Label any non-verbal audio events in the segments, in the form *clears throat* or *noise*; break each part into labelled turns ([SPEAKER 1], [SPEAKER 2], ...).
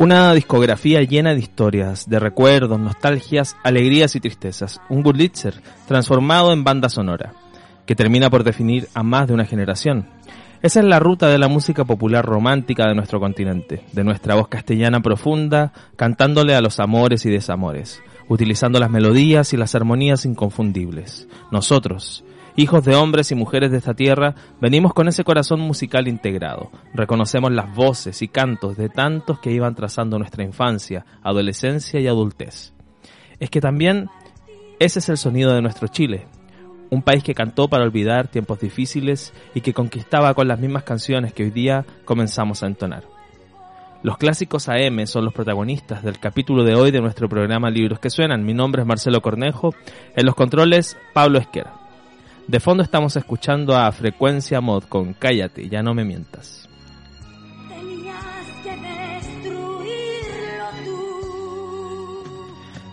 [SPEAKER 1] Una discografía llena de historias, de recuerdos, nostalgias, alegrías y tristezas. Un Burlitzer transformado en banda sonora, que termina por definir a más de una generación. Esa es la ruta de la música popular romántica de nuestro continente, de nuestra voz castellana profunda, cantándole a los amores y desamores, utilizando las melodías y las armonías inconfundibles. Nosotros, Hijos de hombres y mujeres de esta tierra, venimos con ese corazón musical integrado. Reconocemos las voces y cantos de tantos que iban trazando nuestra infancia, adolescencia y adultez. Es que también ese es el sonido de nuestro Chile, un país que cantó para olvidar tiempos difíciles y que conquistaba con las mismas canciones que hoy día comenzamos a entonar. Los clásicos AM son los protagonistas del capítulo de hoy de nuestro programa Libros que Suenan. Mi nombre es Marcelo Cornejo, en los controles Pablo Esquera. De fondo estamos escuchando a Frecuencia Mod con Cállate, ya no me mientas.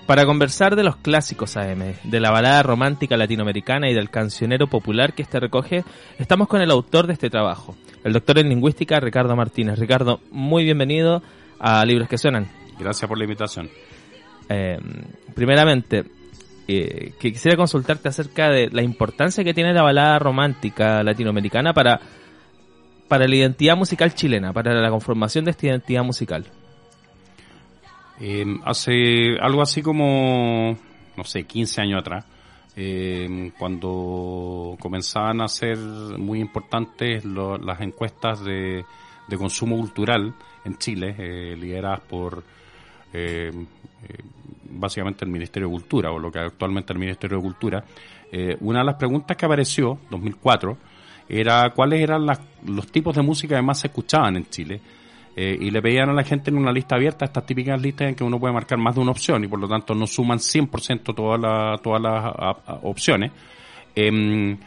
[SPEAKER 1] Para conversar de los clásicos AM, de la balada romántica latinoamericana y del cancionero popular que este recoge, estamos con el autor de este trabajo, el doctor en lingüística Ricardo Martínez. Ricardo, muy bienvenido a Libros que Suenan.
[SPEAKER 2] Gracias por la invitación.
[SPEAKER 1] Eh, primeramente, que quisiera consultarte acerca de la importancia que tiene la balada romántica latinoamericana para, para la identidad musical chilena, para la conformación de esta identidad musical.
[SPEAKER 2] Eh, hace algo así como, no sé, 15 años atrás, eh, cuando comenzaban a ser muy importantes las encuestas de, de, consumo cultural en Chile, eh, lideradas por básicamente el Ministerio de Cultura, o lo que actualmente es el Ministerio de Cultura, eh, una de las preguntas que apareció, 2004, era cuáles eran los tipos de música que más se escuchaban en Chile. Eh, y le pedían a la gente en una lista abierta, estas típicas listas en que uno puede marcar más de una opción y por lo tanto no suman 100% todas, todas las opciones. Em,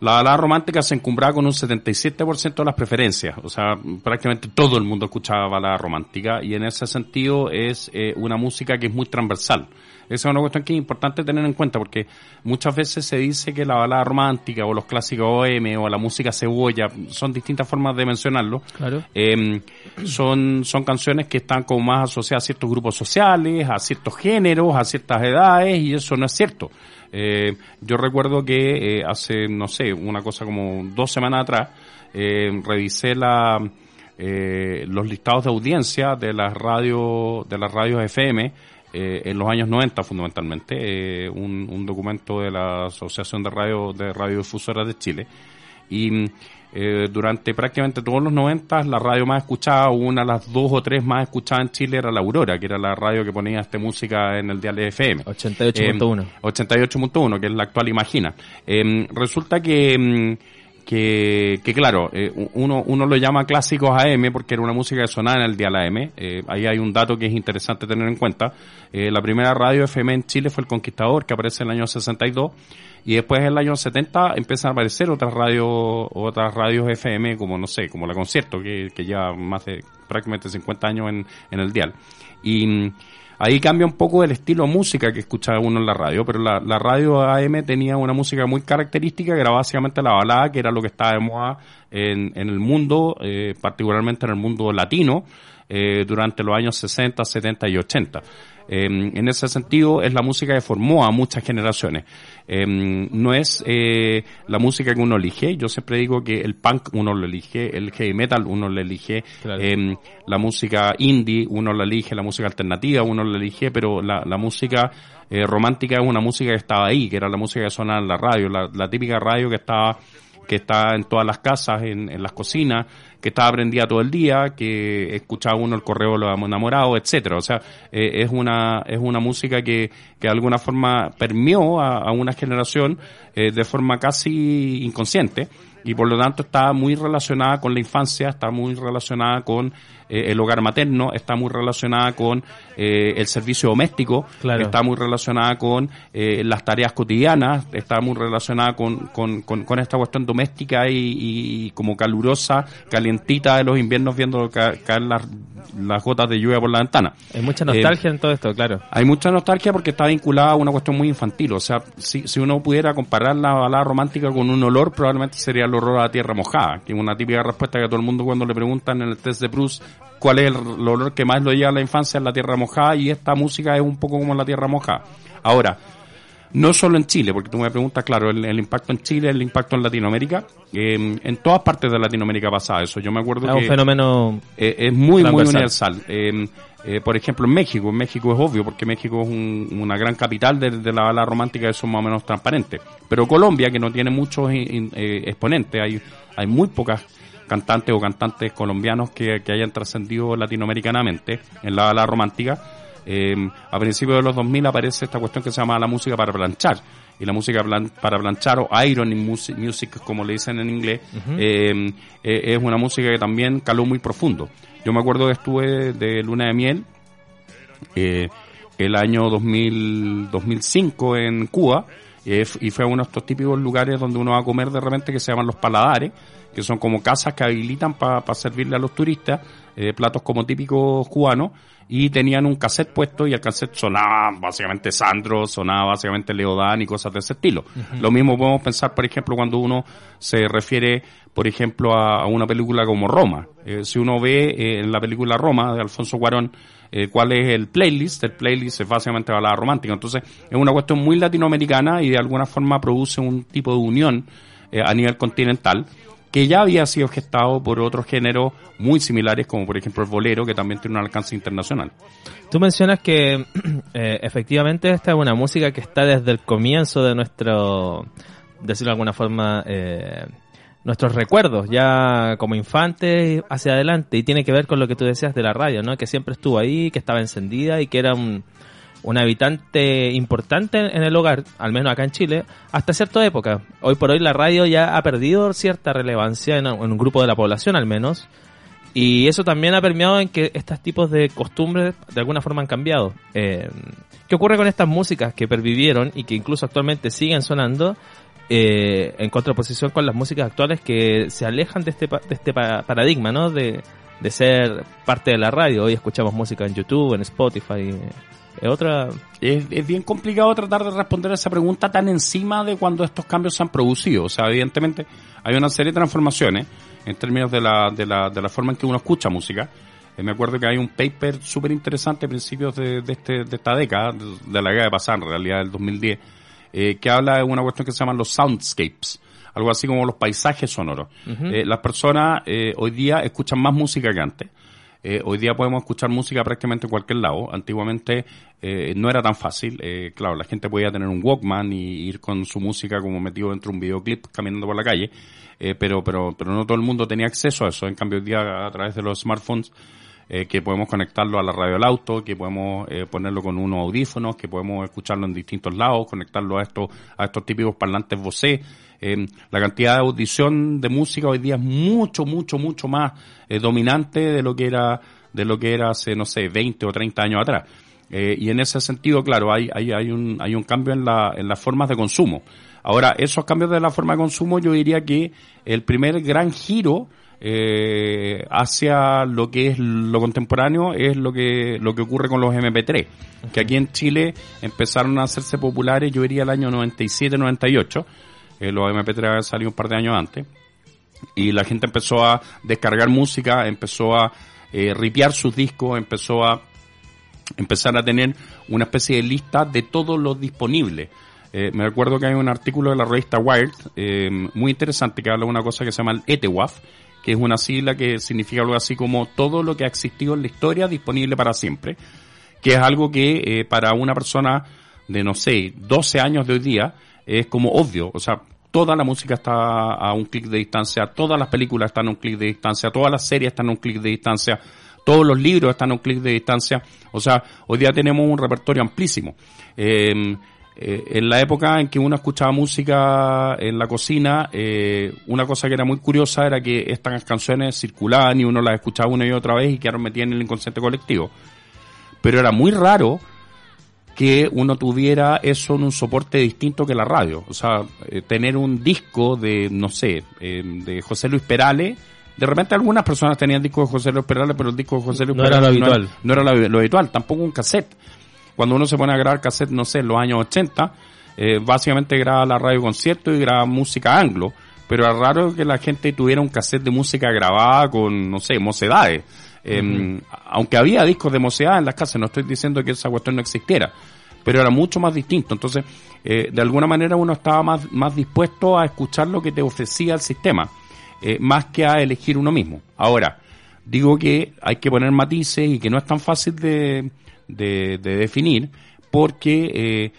[SPEAKER 2] la balada romántica se encumbraba con un 77% de las preferencias, o sea, prácticamente todo el mundo escuchaba balada romántica y en ese sentido es eh, una música que es muy transversal. Esa es una cuestión que es importante tener en cuenta porque muchas veces se dice que la balada romántica o los clásicos OM o la música cebolla son distintas formas de mencionarlo.
[SPEAKER 1] Claro.
[SPEAKER 2] Em, son, son canciones que están como más asociadas a ciertos grupos sociales, a ciertos géneros, a ciertas edades y eso no es cierto. Eh, yo recuerdo que eh, hace, no sé, una cosa como dos semanas atrás, eh, revisé los listados de audiencia de las radios, de las radios FM, en los años 90 fundamentalmente, un, un, documento de la Asociación de Radio de Radiodifusoras de Chile. Y eh, durante prácticamente todos los 90 la radio más escuchada, una de las dos o tres más escuchadas en Chile era la Aurora, que era la radio que ponía esta música en el dial FM.
[SPEAKER 1] 88.1.
[SPEAKER 2] 88.1, que es la actual Imagina. Eh, resulta que... Mm, que, que, claro, eh, uno, uno lo llama clásicos AM porque era una música que sonaba en el dial AM. Eh, ahí hay un dato que es interesante tener en cuenta. Eh, la primera radio FM en Chile fue El Conquistador, que aparece en el año 62 y después en el año 70 empiezan a aparecer otras radios, otras radios FM, como no sé, como la Concierto, que, que lleva más de prácticamente 50 años en, en el dial. Y mm, ahí cambia un poco el estilo de música que escuchaba uno en la radio, pero la, la radio AM tenía una música muy característica, que era básicamente la balada, que era lo que estaba de moda en, en el mundo, eh, particularmente en el mundo latino, eh, durante los años 60, 70 y 80. Eh, en ese sentido, es la música que formó a muchas generaciones. Eh, no es eh, la música que uno elige. Yo siempre digo que el punk uno lo elige, el heavy metal uno lo elige, em, la música indie uno lo elige, la música alternativa uno lo elige, pero la, la música eh, romántica es una música que estaba ahí, que era la música que sonaba en la radio, la, la típica radio que estaba que está en todas las casas, en, en las cocinas, que estaba prendida todo el día, que escuchaba uno el correo de los enamorados, etcétera. O sea, eh, es una es una música que, que de alguna forma permeó a, una generación eh, de forma casi inconsciente y por lo tanto está muy relacionada con la infancia, está muy relacionada con eh, el hogar materno, está muy relacionada con eh, el servicio doméstico, está muy relacionada con eh, las tareas cotidianas, está muy relacionada con, con, con, esta cuestión doméstica y, como calurosa, calientita de los inviernos viendo caer, las, las gotas de lluvia por la ventana.
[SPEAKER 1] Hay mucha nostalgia en todo esto, claro.
[SPEAKER 2] Hay mucha nostalgia porque está vinculada a una cuestión muy infantil, o sea, si, si uno pudiera comparar la balada romántica con un olor, probablemente sería el horror a la tierra mojada, que es una típica respuesta que todo el mundo cuando le preguntan en el test de Bruce cuál es el, olor que más lo lleva a la infancia en la tierra mojada y esta música es un poco como la tierra mojada. Ahora, no solo en Chile, porque tú me preguntas, claro, el, impacto en Chile, el impacto en Latinoamérica, eh, en todas partes de Latinoamérica pasa eso. Yo me acuerdo
[SPEAKER 1] es
[SPEAKER 2] que...
[SPEAKER 1] un fenómeno...
[SPEAKER 2] Eh, es muy, muy universal. Eh, por ejemplo, en México, en México es obvio, porque México es una gran capital de, la bala romántica, eso es más o menos transparente. Pero Colombia, que no tiene muchos exponentes, hay, hay muy pocas cantantes o cantantes colombianos que, hayan trascendido latinoamericanamente en la bala romántica. Eh, a principios de los 2000 aparece esta cuestión que se llama la música para planchar. Y la música para planchar o iron music, music como le dicen en inglés, eh, eh, es una música que también caló muy profundo. Yo me acuerdo que estuve de Luna de Miel el año 2000, 2005 en Cuba y fue uno de estos típicos lugares donde uno va a comer de repente que se llaman los paladares que son como casas que habilitan para servirle a los turistas, eh, platos como típicos cubanos, y tenían un cassette puesto y el cassette sonaba básicamente Sandro, sonaba básicamente Leodán y cosas de ese estilo. Lo mismo podemos pensar, por ejemplo, cuando uno se refiere, por ejemplo, a, una película como Roma. Eh, si uno ve eh, en la película Roma de Alfonso Cuarón, cuál es el playlist, el playlist es básicamente balada romántica. Entonces, es una cuestión muy latinoamericana y de alguna forma produce un tipo de unión a nivel continental que ya había sido gestado por otros géneros muy similares, como por ejemplo el bolero, que también tiene un alcance internacional.
[SPEAKER 1] Tú mencionas que *clears throat* eh, efectivamente esta es una música que está desde el comienzo de nuestro, decirlo de alguna forma, eh, nuestros recuerdos, ya como infantes hacia adelante, y tiene que ver con lo que tú decías de la radio, ¿no? Que siempre estuvo ahí, que estaba encendida y que era un, un habitante importante en el hogar, al menos acá en Chile, hasta cierta época. Hoy por hoy la radio ya ha perdido cierta relevancia en, un grupo de la población al menos. Y eso también ha permeado en que estos tipos de costumbres de alguna forma han cambiado. Eh, ¿Qué ocurre con estas músicas que pervivieron y que incluso actualmente siguen sonando? Eh, en contraposición con las músicas actuales que se alejan de este, de este paradigma, ¿no? De, de ser parte de la radio. Hoy escuchamos música en YouTube, en Spotify, es otra.
[SPEAKER 2] Es, bien complicado tratar de responder a esa pregunta tan encima de cuando estos cambios se han producido. O sea, evidentemente hay una serie de transformaciones en términos de la, de la, de la forma en que uno escucha música. Eh, me acuerdo que hay un paper súper interesante a principios de, de, este, de esta década, de, la década pasar, en realidad del 2010, eh, que habla de una cuestión que se llama los soundscapes algo así como los paisajes sonoros. Eh, las personas hoy día escuchan más música que antes. Eh, hoy día podemos escuchar música prácticamente en cualquier lado. Antiguamente eh, no era tan fácil. Eh, claro, la gente podía tener un Walkman y ir con su música como metido dentro de un videoclip caminando por la calle, pero, pero, pero no todo el mundo tenía acceso a eso. En cambio, hoy día a través de los smartphones que podemos conectarlo a la radio del auto, que podemos ponerlo con unos audífonos, que podemos escucharlo en distintos lados, conectarlo a estos, a estos típicos parlantes vocé. Eh, la cantidad de audición de música hoy día es mucho, mucho, mucho más eh, dominante de lo que era, de lo que era hace, no sé, 20 o 30 años atrás. Eh, y en ese sentido, claro, hay, hay, hay, un, hay un cambio en, la, en las formas de consumo. Ahora, esos cambios de la forma de consumo, yo diría que el primer gran giro eh, hacia lo que es lo contemporáneo es lo que lo que ocurre con los MP3 que aquí en Chile empezaron a hacerse populares yo diría el año 97 98 eh, los MP3 habían salido un par de años antes. Y la gente empezó a descargar música, empezó a eh, ripiar sus discos, empezó a empezar a tener una especie de lista de todo lo disponible. Eh, me recuerdo que hay un artículo de la revista Wired eh, muy interesante que habla de una cosa que se llama el ETWAF, que es una sigla que significa algo así como todo lo que ha existido en la historia disponible para siempre, que es algo que eh, para una persona de, no sé, 12 años de hoy día, es como obvio, o sea, toda la música está a un clic de distancia, todas las películas están a un clic de distancia, todas las series están a un clic de distancia, todos los libros están a un clic de distancia. O sea, hoy día tenemos un repertorio amplísimo. Eh, eh, en la época en que uno escuchaba música en la cocina, eh, una cosa que era muy curiosa era que estas canciones circulaban y uno las escuchaba una y otra vez y quedaron metidas en el inconsciente colectivo. Pero era muy raro que uno tuviera eso en un soporte distinto que la radio. O sea, eh, tener un disco de, no sé, eh, de José Luis Perales. De repente algunas personas tenían discos de José Luis Perales, pero el disco de José Luis
[SPEAKER 1] No era
[SPEAKER 2] Perales
[SPEAKER 1] lo habitual.
[SPEAKER 2] No, era lo, lo habitual, tampoco un cassette. Cuando uno se pone a grabar cassette, no sé, en los años 80, eh, básicamente graba la radio concierto y graba música anglo. Pero es raro que la gente tuviera un cassette de música grabada con, no sé, mocedades. Eh, Aunque había discos de mocedades en las casas, no estoy diciendo que esa cuestión no existiera pero era mucho más distinto. Entonces, eh, de alguna manera uno estaba más, más dispuesto a escuchar lo que te ofrecía el sistema, eh, más que a elegir uno mismo. Ahora, digo que hay que poner matices y que no es tan fácil de, de, de definir, porque eh,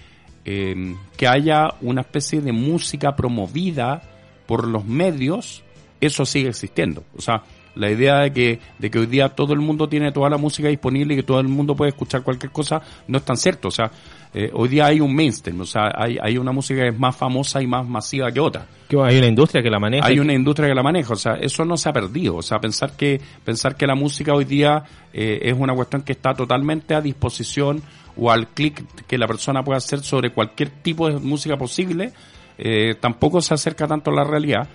[SPEAKER 2] eh, que haya una especie de música promovida por los medios, eso sigue existiendo. O sea, la idea de que, de que hoy día todo el mundo tiene toda la música disponible y que todo el mundo puede escuchar cualquier cosa, no es tan cierto. O sea, eh, hoy día hay un mainstream, o sea, hay, hay una música que es más famosa y más masiva que otra.
[SPEAKER 1] Hay una industria que la maneja.
[SPEAKER 2] Hay una industria que la maneja, o sea, eso no se ha perdido. O sea, pensar que, pensar que la música hoy día eh, es una cuestión que está totalmente a disposición o al clic que la persona puede hacer sobre cualquier tipo de música posible, eh, tampoco se acerca tanto a la realidad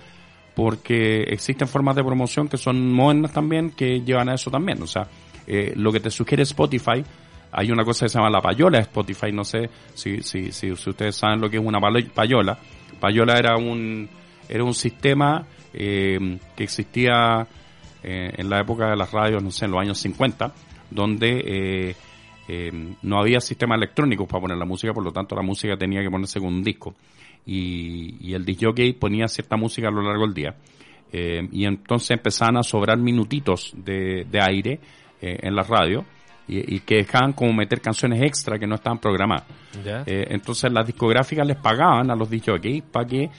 [SPEAKER 2] porque existen formas de promoción que son modernas también que llevan a eso también. O sea, eh, lo que te sugiere Spotify, hay una cosa que se llama la payola de Spotify, no sé si, si, si, si ustedes saben lo que es una payola. Payola era un, era un sistema eh, que existía eh, en la época de las radios, no sé, en los años 50, donde eh, eh, no había sistemas electrónicos para poner la música, por lo tanto la música tenía que ponerse con un disco. Y, y el disc jockey ponía cierta música a lo largo del día. Eh, y entonces empezaban a sobrar minutitos de, de aire eh, en la radio y, y que dejaban como meter canciones extra que no estaban programadas. Eh, entonces las discográficas les pagaban a los disc jockeys para que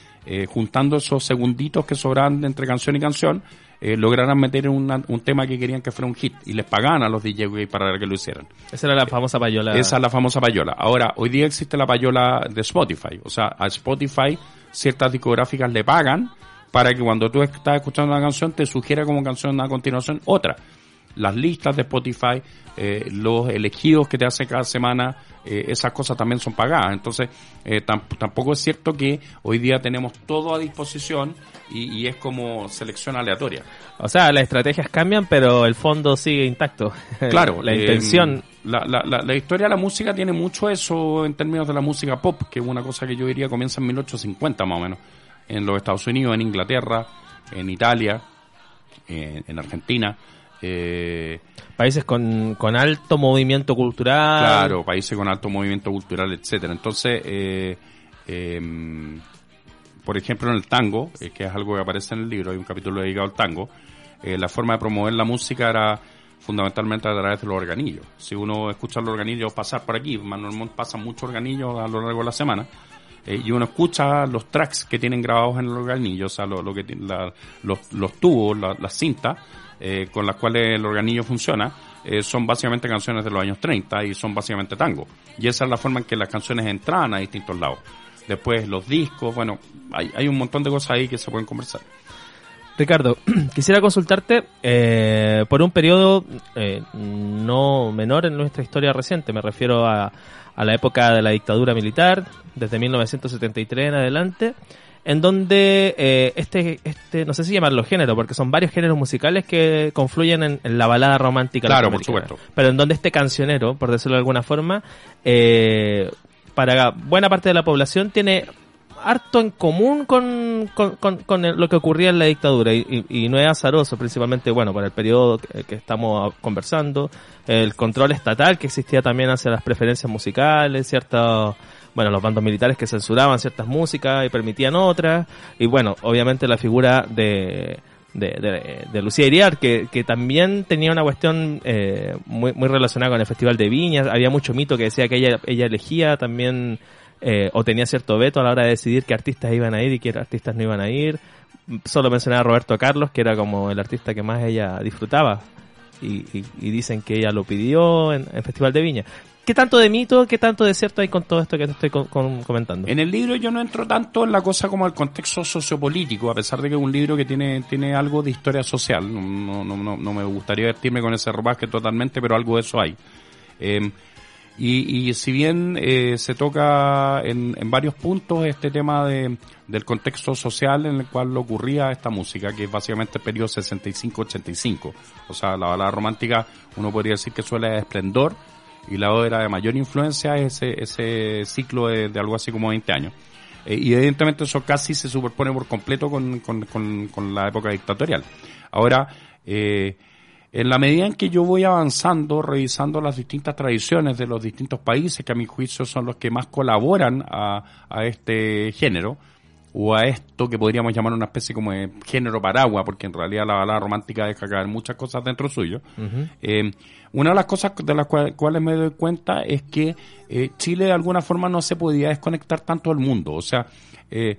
[SPEAKER 2] juntando esos segunditos que sobraban entre canción y canción eh, lograran meter una- un tema que querían que fuera un hit y les pagaban a los jockeys para que lo hicieran.
[SPEAKER 1] Esa era la famosa payola.
[SPEAKER 2] Esa es la famosa payola. Ahora, hoy día existe la payola de Spotify. O sea, a Spotify ciertas discográficas le pagan para que cuando tú estás escuchando una canción te sugiera como canción a continuación otra. Las listas de Spotify, eh, los elegidos que te hacen cada semana, eh, esas cosas también son pagadas. Entonces, eh, tam- tampoco es cierto que hoy día tenemos todo a disposición y, y es como selección aleatoria.
[SPEAKER 1] O sea, las estrategias cambian, pero el fondo sigue intacto. *laughs*
[SPEAKER 2] Claro,
[SPEAKER 1] la intención.
[SPEAKER 2] La, la, la, la historia de la música tiene mucho eso en términos de la música pop, que es una cosa que yo diría comienza en 1850 más o menos, en los Estados Unidos, en Inglaterra, en Italia, en, en Argentina. Eh,
[SPEAKER 1] Países con, con alto movimiento cultural.
[SPEAKER 2] claro, países con alto movimiento cultural, etcétera. Entonces, eh, eh, por ejemplo, en el tango, eh, que es algo que aparece en el libro, hay un capítulo dedicado al tango, eh, la forma de promover la música era fundamentalmente a través de los organillos. Si uno escucha los organillos pasar por aquí, Manuel Montt pasa muchos organillos a lo largo de la semana, eh, y uno escucha los tracks que tienen grabados en el organillo, o sea, lo, lo que la- los, los tubos, la- las cintas eh, con las cuales el organillo funciona, eh, son básicamente canciones de los años 30 y son básicamente tango. Y esa es la forma en que las canciones entraban a distintos lados. Después los discos, bueno, hay, un montón de cosas ahí que se pueden conversar.
[SPEAKER 1] Ricardo, *clears throat* quisiera consultarte eh, por un periodo no menor en nuestra historia reciente. Me refiero a, a la época de la dictadura militar, desde 1973 en adelante, en donde eh, este, este, no sé si llamarlo género, porque son varios géneros musicales que confluyen en, en la balada romántica.
[SPEAKER 2] Claro, por supuesto.
[SPEAKER 1] Pero en donde este cancionero, por decirlo de alguna forma, eh, para buena parte de la población tiene harto en común con, con, con- con el- lo que ocurría en la dictadura y, y- y no es azaroso principalmente bueno por el periodo que, que estamos conversando el control estatal que existía también hacia las preferencias musicales ciertos bueno los bandos militares que censuraban ciertas músicas y permitían otras y bueno obviamente la figura de de, de, Lucía Iriar, que, que también tenía una cuestión eh, muy, muy relacionada con el Festival de Viñas. Había mucho mito que decía que ella, ella elegía también eh, o tenía cierto veto a la hora de decidir qué artistas iban a ir y qué artistas no iban a ir. Solo mencionaba a Roberto Carlos, que era como el artista que más ella disfrutaba. Y, y- y dicen que ella lo pidió en el Festival de Viña. ¿Qué tanto de mito, qué tanto de cierto hay con todo esto que te estoy con- con- comentando?
[SPEAKER 2] En el libro yo no entro tanto en la cosa como el contexto sociopolítico, a pesar de que es un libro que tiene, tiene algo de historia social. No, no, no, no me gustaría vestirme con ese ropaje totalmente, pero algo de eso hay. Eh, y, y si bien eh, se toca en, en varios puntos este tema de, del contexto social en el cual ocurría esta música, que es básicamente el periodo 65-85. O sea, la balada romántica uno podría decir que suele esplendor y la obra de mayor influencia es ese, ese ciclo de, algo así como 20 años. Eh, y evidentemente eso casi se superpone por completo con, con, con, con la época dictatorial. Ahora, eh, en la medida en que yo voy avanzando, revisando las distintas tradiciones de los distintos países, que a mi juicio son los que más colaboran a, a este género, o a esto que podríamos llamar una especie como de género paraguas, porque en realidad la balada romántica deja caer muchas cosas dentro suyo. Eh, una de las cosas de las cual- cuales me doy cuenta es que eh, Chile de alguna forma no se podía desconectar tanto del mundo. O sea, eh,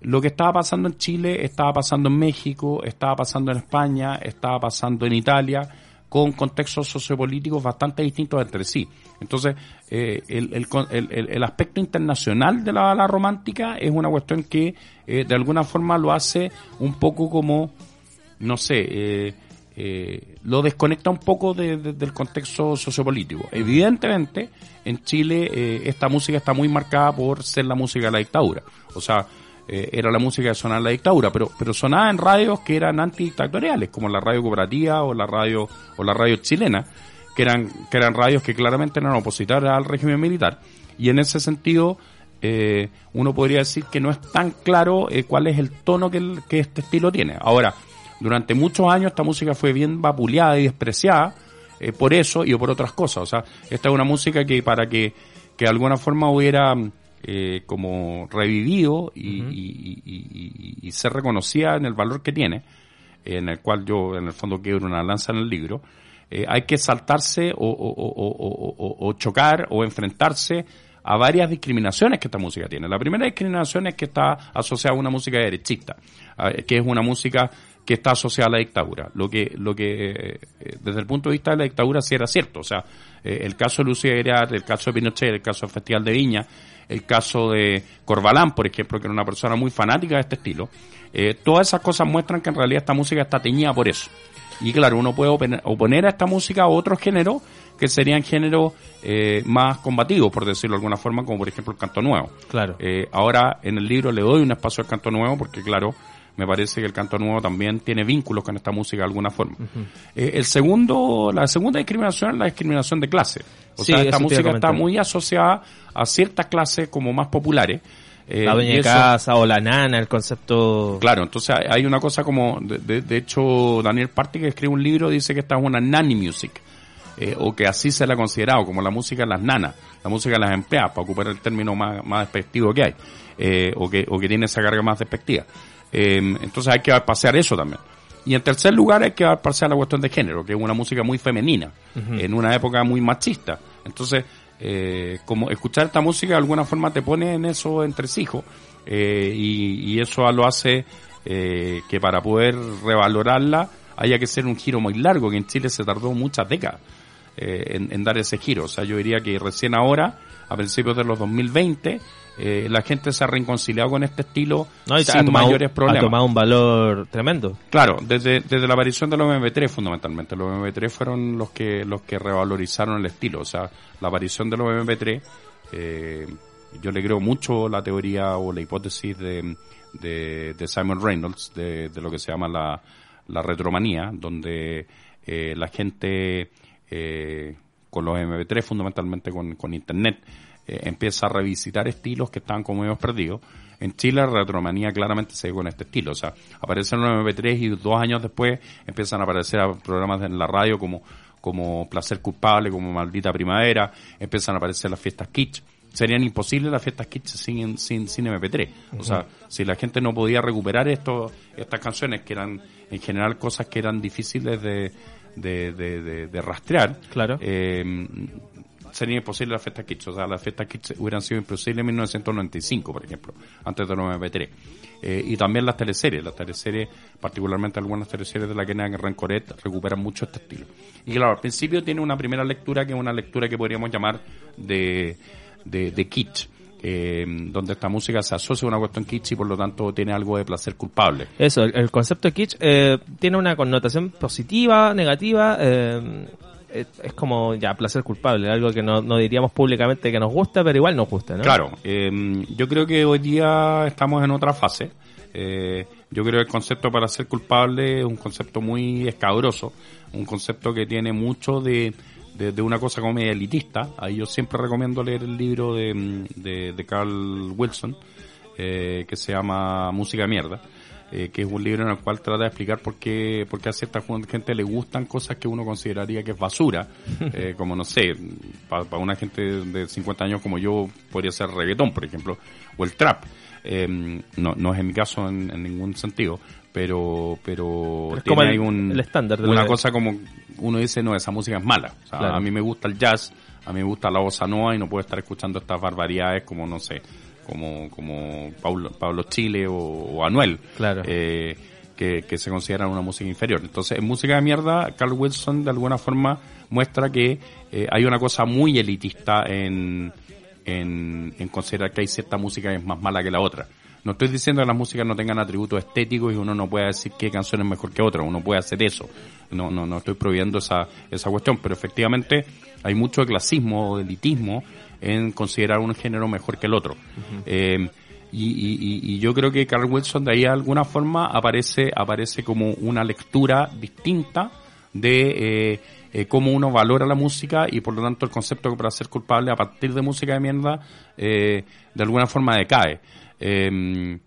[SPEAKER 2] lo que estaba pasando en Chile estaba pasando en México, estaba pasando en España, estaba pasando en Italia, con contextos sociopolíticos bastante distintos entre sí. Entonces, eh, el, el el- el- aspecto internacional de la balada romántica es una cuestión que eh, de alguna forma lo hace un poco como, no sé, eh, eh, lo desconecta un poco de- de- del contexto sociopolítico. Evidentemente, en Chile eh, esta música está muy marcada por ser la música de la dictadura. O sea, era la música que sonaba en la dictadura, pero, pero sonaba en radios que eran antidictatoriales, como la radio cooperativa o la radio, o la radio chilena, que eran, que eran radios que claramente eran opositores al régimen militar. Y en ese sentido, eh, uno podría decir que no es tan claro eh, cuál es el tono que, el- que este estilo tiene. Ahora, durante muchos años esta música fue bien vapuleada y despreciada eh, por eso y por otras cosas. O sea, esta es una música que para que, que de alguna forma hubiera eh, como revivido y, y- y- y ser reconocida en el valor que tiene, en el cual yo en el fondo quiero una lanza en el libro, eh, hay que saltarse o, chocar o enfrentarse a varias discriminaciones que esta música tiene. La primera discriminación es que está asociada a una música derechista, que es una música que está asociada a la dictadura. Lo que, lo que eh, desde el punto de vista de la dictadura sí era cierto. O sea, eh, el caso de Lucía Guerra, el caso de Pinochet, el caso del Festival de Viña, el caso de Corbalán, por ejemplo, que era una persona muy fanática de este estilo, eh, todas esas cosas muestran que en realidad esta música está teñida por eso. Y claro, uno puede oponer, a esta música a otros géneros que serían géneros eh, más combativos, por decirlo de alguna forma, como por ejemplo el canto nuevo.
[SPEAKER 1] Claro.
[SPEAKER 2] Eh, ahora en el libro le doy un espacio al canto nuevo porque claro, me parece que el canto nuevo también tiene vínculos con esta música de alguna forma. Eh, el segundo, la segunda discriminación es la discriminación de clase. O
[SPEAKER 1] Sí,
[SPEAKER 2] sea, esta música está muy asociada a ciertas clases como más populares. Eh,
[SPEAKER 1] la dueña de casa o la nana, el concepto...
[SPEAKER 2] Claro, entonces hay- una cosa como, de, de- de hecho, Daniel Party que escribe un libro dice que esta es una nanny music, eh, o que así se la ha considerado, como la música de las nanas, la música de las empleadas, para ocupar el término más, más despectivo que hay, eh, o, que, o que tiene esa carga más despectiva. Eh, entonces hay que pasear eso también. Y en tercer lugar hay que pasear la cuestión de género, que es una música muy femenina, en una época muy machista. Entonces, eh, como escuchar esta música de alguna forma te pone en eso entresijos eh, y, y eso lo hace eh, que para poder revalorarla haya que hacer un giro muy largo, que en Chile se tardó muchas décadas eh, en, en dar ese giro. O sea, yo diría que recién ahora, a principios de los 2020, eh, la gente se ha reconciliado con este estilo
[SPEAKER 1] No, y
[SPEAKER 2] sin
[SPEAKER 1] ha
[SPEAKER 2] mayores
[SPEAKER 1] ha
[SPEAKER 2] problemas.
[SPEAKER 1] tomado un valor tremendo.
[SPEAKER 2] Claro, desde, desde la aparición de los MP3 fundamentalmente. Los MP3 fueron los que los que revalorizaron el estilo. O sea, la aparición de los MP3, eh, yo le creo mucho la teoría o la hipótesis de, de, de Simon Reynolds, de, de lo que se llama la, la retromanía, donde eh, la gente eh, con los MP3, fundamentalmente con, con Internet, eh, empieza a revisitar estilos que estaban como hemos perdido. En Chile la retromanía claramente se ve con este estilo, o sea, aparecen los MP3 y dos años después empiezan a aparecer programas en la radio como, como Placer Culpable, como Maldita Primavera, empiezan a aparecer las fiestas kitsch. Serían imposibles las fiestas kitsch sin, sin, sin MP3. O sea, si la gente no podía recuperar esto, estas canciones que eran en general cosas que eran difíciles de, de, de, de- de rastrear,
[SPEAKER 1] Claro.
[SPEAKER 2] eh, sería imposible las fiestas kitsch. O sea, las fiestas kitsch hubieran sido imposibles en 1995, por ejemplo, antes de los MP3. Eh, y también las teleseries. Las teleseries, particularmente algunas teleseries de la que Rancoret, recuperan mucho este estilo. Y claro, al principio tiene una primera lectura que es una lectura que podríamos llamar de, de, de kitsch eh, donde esta música se asocia a una cuestión kitsch y por lo tanto tiene algo de placer culpable.
[SPEAKER 1] Eso, el, concepto de kitsch eh, tiene una connotación positiva, negativa, eh, es, como ya placer culpable, algo que no, diríamos públicamente que nos gusta, pero igual nos gusta, ¿no?
[SPEAKER 2] Claro, em, yo creo que hoy día estamos en otra fase. Eh, yo creo que el concepto para ser culpable es un concepto muy escabroso, un concepto que tiene mucho de, de, una cosa como elitista. Ahí yo siempre recomiendo leer el libro de, de, Carl Wilson, eh, que se llama Música Mierda. Eh, que es un libro en el cual trata de explicar por qué, por qué a cierta gente le gustan cosas que uno consideraría que es basura, *laughs* eh, como no sé, para una gente de 50 años como yo podría ser reggaetón, por ejemplo, o el trap. Em, no, no es en mi caso en, ningún sentido, pero pero,
[SPEAKER 1] tiene un, el estándar
[SPEAKER 2] una cosa como uno dice no esa música es mala. O sea, a mí me gusta el jazz a mí me gusta la bossa nova y no puedo estar escuchando estas barbaridades como no sé como como Pablo, Pablo Chile o, Anuel
[SPEAKER 1] claro
[SPEAKER 2] eh, que, que, se consideran una música inferior entonces en música de mierda Carl Wilson de alguna forma muestra que eh, hay una cosa muy elitista en en, considerar que hay cierta música que es más mala que la otra. No estoy diciendo que las músicas no tengan atributos estéticos y uno no pueda decir qué canción es mejor que otra, uno puede hacer eso. No, no, no estoy prohibiendo esa, esa cuestión, pero efectivamente hay mucho clasismo o elitismo en considerar un género mejor que el otro. Eh, y, y, yo creo que Carl Wilson de ahí de alguna forma aparece, aparece como una lectura distinta de eh, eh, cómo uno valora la música y por lo tanto el concepto que para ser culpable a partir de música de mierda eh, de alguna forma decae. Em,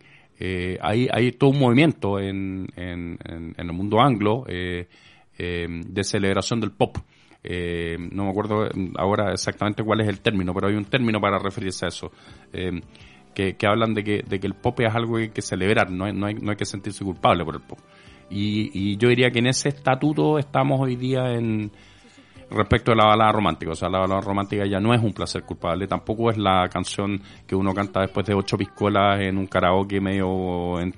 [SPEAKER 2] hay, hay todo un movimiento en, en, en, el mundo anglo em, de celebración del pop. Em, no me acuerdo ahora exactamente cuál es el término, pero hay un término para referirse a eso. Que, que, hablan de que, de que el pop es algo que hay que celebrar, no hay, no hay, no hay que sentirse culpable por el pop. Y, y yo diría que en ese estatuto estamos hoy día en respecto de la balada romántica. O sea, la balada romántica ya no es un placer culpable, tampoco es la canción que uno canta después de ocho piscolas en un karaoke medio en,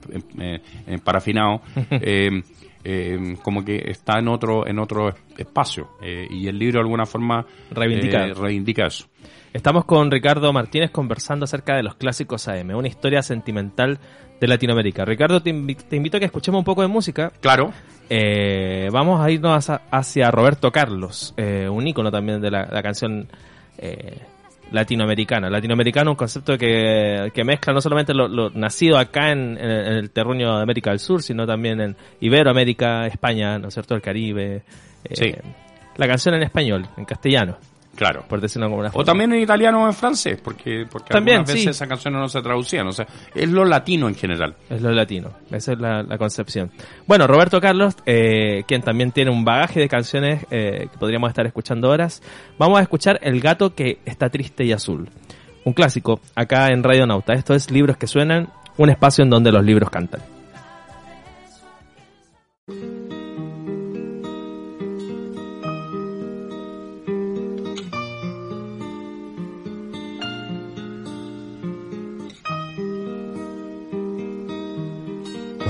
[SPEAKER 2] en, parafinado. eh, *laughs* eh, como que está en otro en otro espacio eh, y el libro de alguna forma
[SPEAKER 1] reivindica,
[SPEAKER 2] eh, reivindica eso.
[SPEAKER 1] Estamos con Ricardo Martínez conversando acerca de los clásicos AM, una historia sentimental de Latinoamérica. Ricardo, te, invito a que escuchemos un poco de música.
[SPEAKER 2] Claro.
[SPEAKER 1] Eh, vamos a irnos hacia, Roberto Carlos, eh, un ícono también de la, canción eh, latinoamericana. Latinoamericano, un concepto que, mezcla no solamente lo, nacido acá en, el terruño de América del Sur, sino también en Iberoamérica, España, ¿no es cierto?, el Caribe.
[SPEAKER 2] sí.
[SPEAKER 1] La canción en español, en castellano.
[SPEAKER 2] Claro.
[SPEAKER 1] Por decirlo como una
[SPEAKER 2] O también en italiano o en francés, porque, porque
[SPEAKER 1] también,
[SPEAKER 2] algunas veces esas canciones no se traducían. O sea, es lo latino en general.
[SPEAKER 1] Es lo latino. Esa es la, concepción. Bueno, Roberto Carlos, eh, quien también tiene un bagaje de canciones eh, que podríamos estar escuchando horas. Vamos a escuchar El gato que está triste y azul. Un clásico acá en Radio Nauta. Esto es Libros que suenan, un espacio en donde los libros cantan.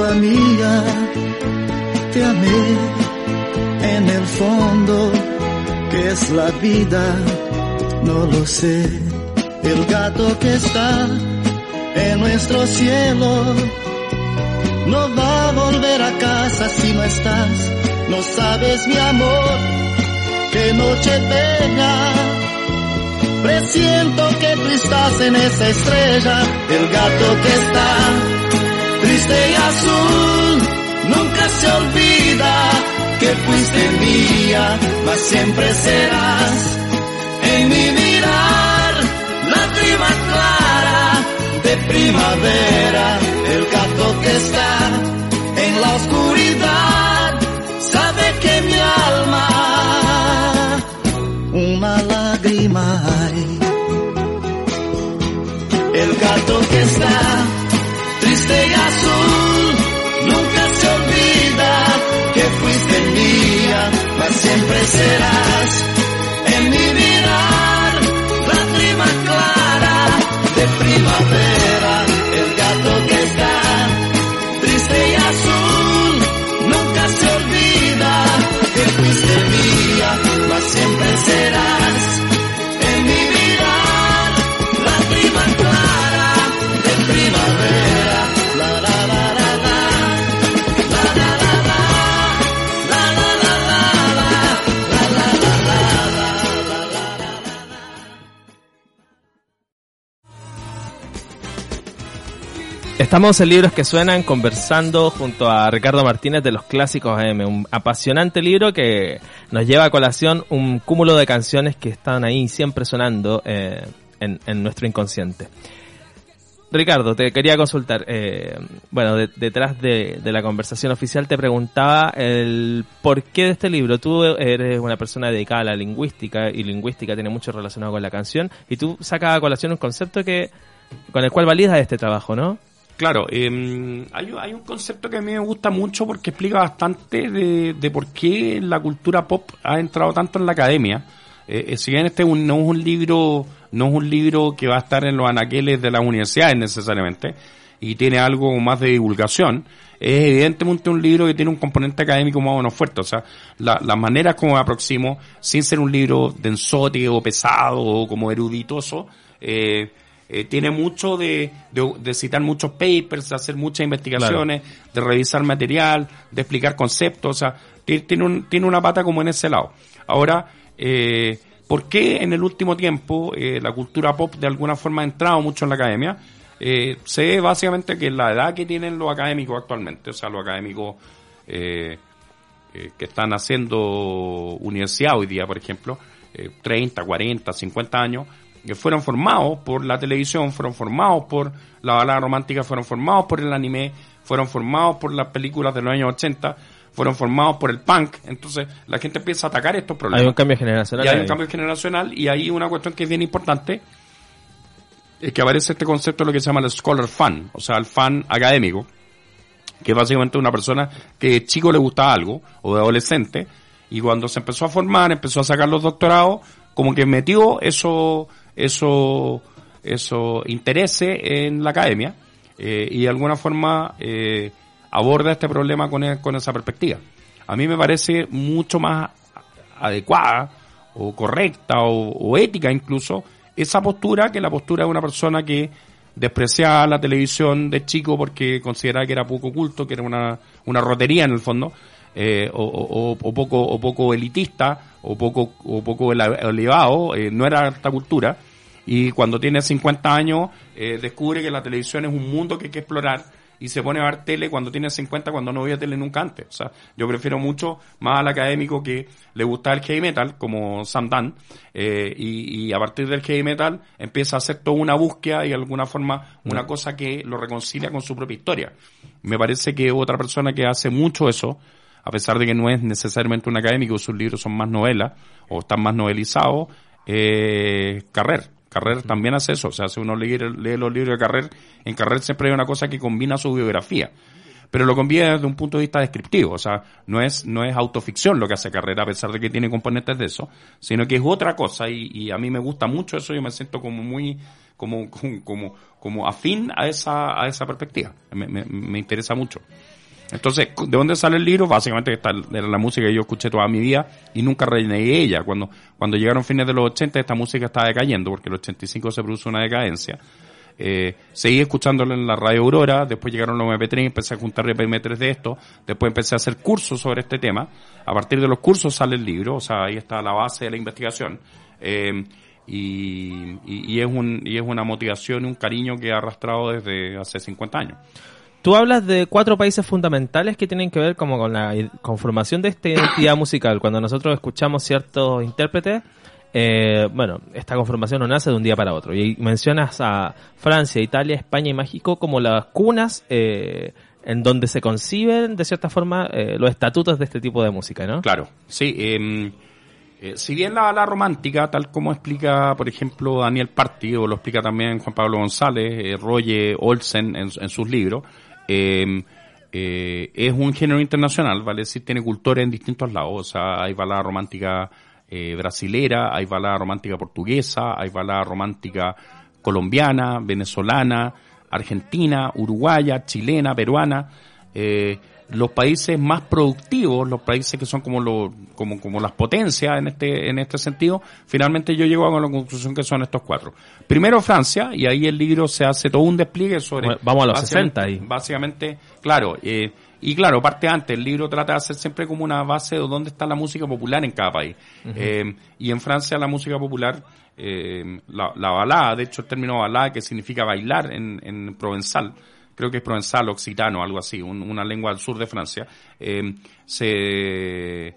[SPEAKER 3] culpa mía, te amé en el fondo, que es la vida, no lo sé. El gato que está en nuestro cielo no va a volver a casa si no estás. No sabes mi amor, qué noche bella. Presiento que tú estás en esa estrella, el gato que está triste y azul. Nunca se olvida que fuiste mía, mas siempre serás en mi mirar, lágrima clara de primavera, el gato que está en la oscuridad, sabe que mi alma una lágrima hay. El gato serás. En mi mirar, lágrima clara de primavera,
[SPEAKER 1] Estamos en Libros que Suenan conversando junto a Ricardo Martínez de los Clásicos AM, un apasionante libro que nos lleva a colación un cúmulo de canciones que están ahí siempre sonando eh, en, en nuestro inconsciente. Ricardo, te quería consultar, eh, bueno, de- detrás de, la conversación oficial te preguntaba el porqué de este libro. Tú eres una persona dedicada a la lingüística y lingüística tiene mucho relacionado con la canción y tú sacas a colación un concepto que con el cual validas este trabajo, ¿no?
[SPEAKER 2] Claro, hay, hay un concepto que a mí me gusta mucho porque explica bastante de, de por qué la cultura pop ha entrado tanto en la academia. Eh, eh, si bien este un- no es un libro, no es un libro que va a estar en los anaqueles de las universidades necesariamente, y tiene algo más de divulgación, es evidentemente un libro que tiene un componente académico más o menos fuerte. O sea, la, las maneras como me aproximo, sin ser un libro densote o pesado o como eruditoso, eh, eh, tiene mucho de, de, de citar muchos papers, de hacer muchas investigaciones, de revisar material, de explicar conceptos, o sea, ti- tiene, un, tiene una pata como en ese lado. Ahora, eh, ¿por qué en el último tiempo eh, la cultura pop de alguna forma ha entrado mucho en la academia? Eh, ve básicamente que la edad que tienen los académicos actualmente, o sea, los académicos eh, eh, que están haciendo universidad hoy día, por ejemplo, eh, 30, 40, 50 años, que fueron formados por la televisión, fueron formados por la balada romántica, fueron formados por el anime, fueron formados por las películas de los años 80, fueron formados por el punk. Entonces la gente empieza a atacar estos problemas.
[SPEAKER 1] Hay un cambio generacional.
[SPEAKER 2] Y hay
[SPEAKER 1] ahí.
[SPEAKER 2] un cambio generacional y hay una cuestión que es bien importante, es que aparece este concepto de lo que se llama el scholar fan, o sea, el fan académico, que es básicamente una persona que de chico le gusta algo, o de adolescente, y cuando se empezó a formar, empezó a sacar los doctorados, como que metió eso, eso, eso intereses en la academia, eh, y de alguna forma eh, aborda este problema con, e- con esa perspectiva. A mí me parece mucho más adecuada o correcta o, o ética incluso esa postura que la postura de una persona que despreciaba la televisión de chico porque consideraba que era poco culto, que era una, una rotería en el fondo, eh, o, o- o- poco, o poco elitista, o poco, o poco elevado, eh, no era alta cultura, y cuando tiene 50 años eh, descubre que la televisión es un mundo que hay que explorar y se pone a ver tele cuando tiene 50 cuando no veía tele nunca antes. O sea, yo prefiero mucho más al académico que le gusta el heavy metal, como Sam Dan, eh, y, y, a partir del heavy metal empieza a hacer toda una búsqueda y de alguna forma una cosa que lo reconcilia con su propia historia. Me parece que otra persona que hace mucho eso, a pesar de que no es necesariamente un académico, sus libros son más novelas o están más novelizados, eh, Carrer. Carrer también hace eso, o sea, si uno lee, lee los libros de Carrer, en Carrer siempre hay una cosa que combina su biografía pero lo combina desde un punto de vista descriptivo, o sea, no es, no es autoficción lo que hace Carrera, a pesar de que tiene componentes de eso, sino que es otra cosa y, y a mí me gusta mucho eso, yo me siento como muy, como, como, como, como afín a esa, a esa perspectiva, me, me, me interesa mucho. Entonces, ¿de dónde sale el libro? Básicamente esta era la música que yo escuché toda mi vida y nunca renegué ella. Cuando, cuando llegaron fines de los 80 esta música estaba decayendo porque en el 85 se produjo una decadencia. Eh, seguí escuchándolo en la radio Aurora, después llegaron los MP3 y empecé a juntar MP3 de esto, después empecé a hacer cursos sobre este tema. A partir de los cursos sale el libro, o sea, ahí está la base de la investigación. Eh, y, y, y, es un, y es una motivación y un cariño que he arrastrado desde hace 50 años.
[SPEAKER 1] Tú hablas de cuatro países fundamentales que tienen que ver como con la conformación de esta identidad musical. Cuando nosotros escuchamos ciertos intérpretes, eh, bueno, esta conformación no nace de un día para otro. Y mencionas a Francia, Italia, España y México como las cunas eh, en donde se conciben, de cierta forma, eh, los estatutos de este tipo de música, ¿no?
[SPEAKER 2] Claro, sí. Eh, si bien la balada romántica, tal como explica, por ejemplo, Daniel Parti, o lo explica también Juan Pablo González, Roger Olsen en, en sus libros, eh, eh, es un género internacional, ¿vale? decir, tiene cultura en distintos lados. O sea, hay balada romántica eh, brasilera, hay balada romántica portuguesa, hay balada romántica colombiana, venezolana, argentina, uruguaya, chilena, peruana. Eh, los países más productivos, los países que son como, lo, como, como las potencias en este, en este sentido, finalmente yo llego a la conclusión que son estos cuatro. Primero Francia, y ahí el libro se hace todo un despliegue sobre...
[SPEAKER 1] Bueno, vamos a los 60 ahí.
[SPEAKER 2] Básicamente, claro, eh, y claro, parte antes, el libro trata de hacer siempre como una base de dónde está la música popular en cada país. Uh -huh. eh, y en Francia la música popular, eh, la, la balada, de hecho el término balada que significa bailar en, en provenzal, creo que es provenzal, occitano, algo así, un, una lengua del sur de Francia, eh, se eh,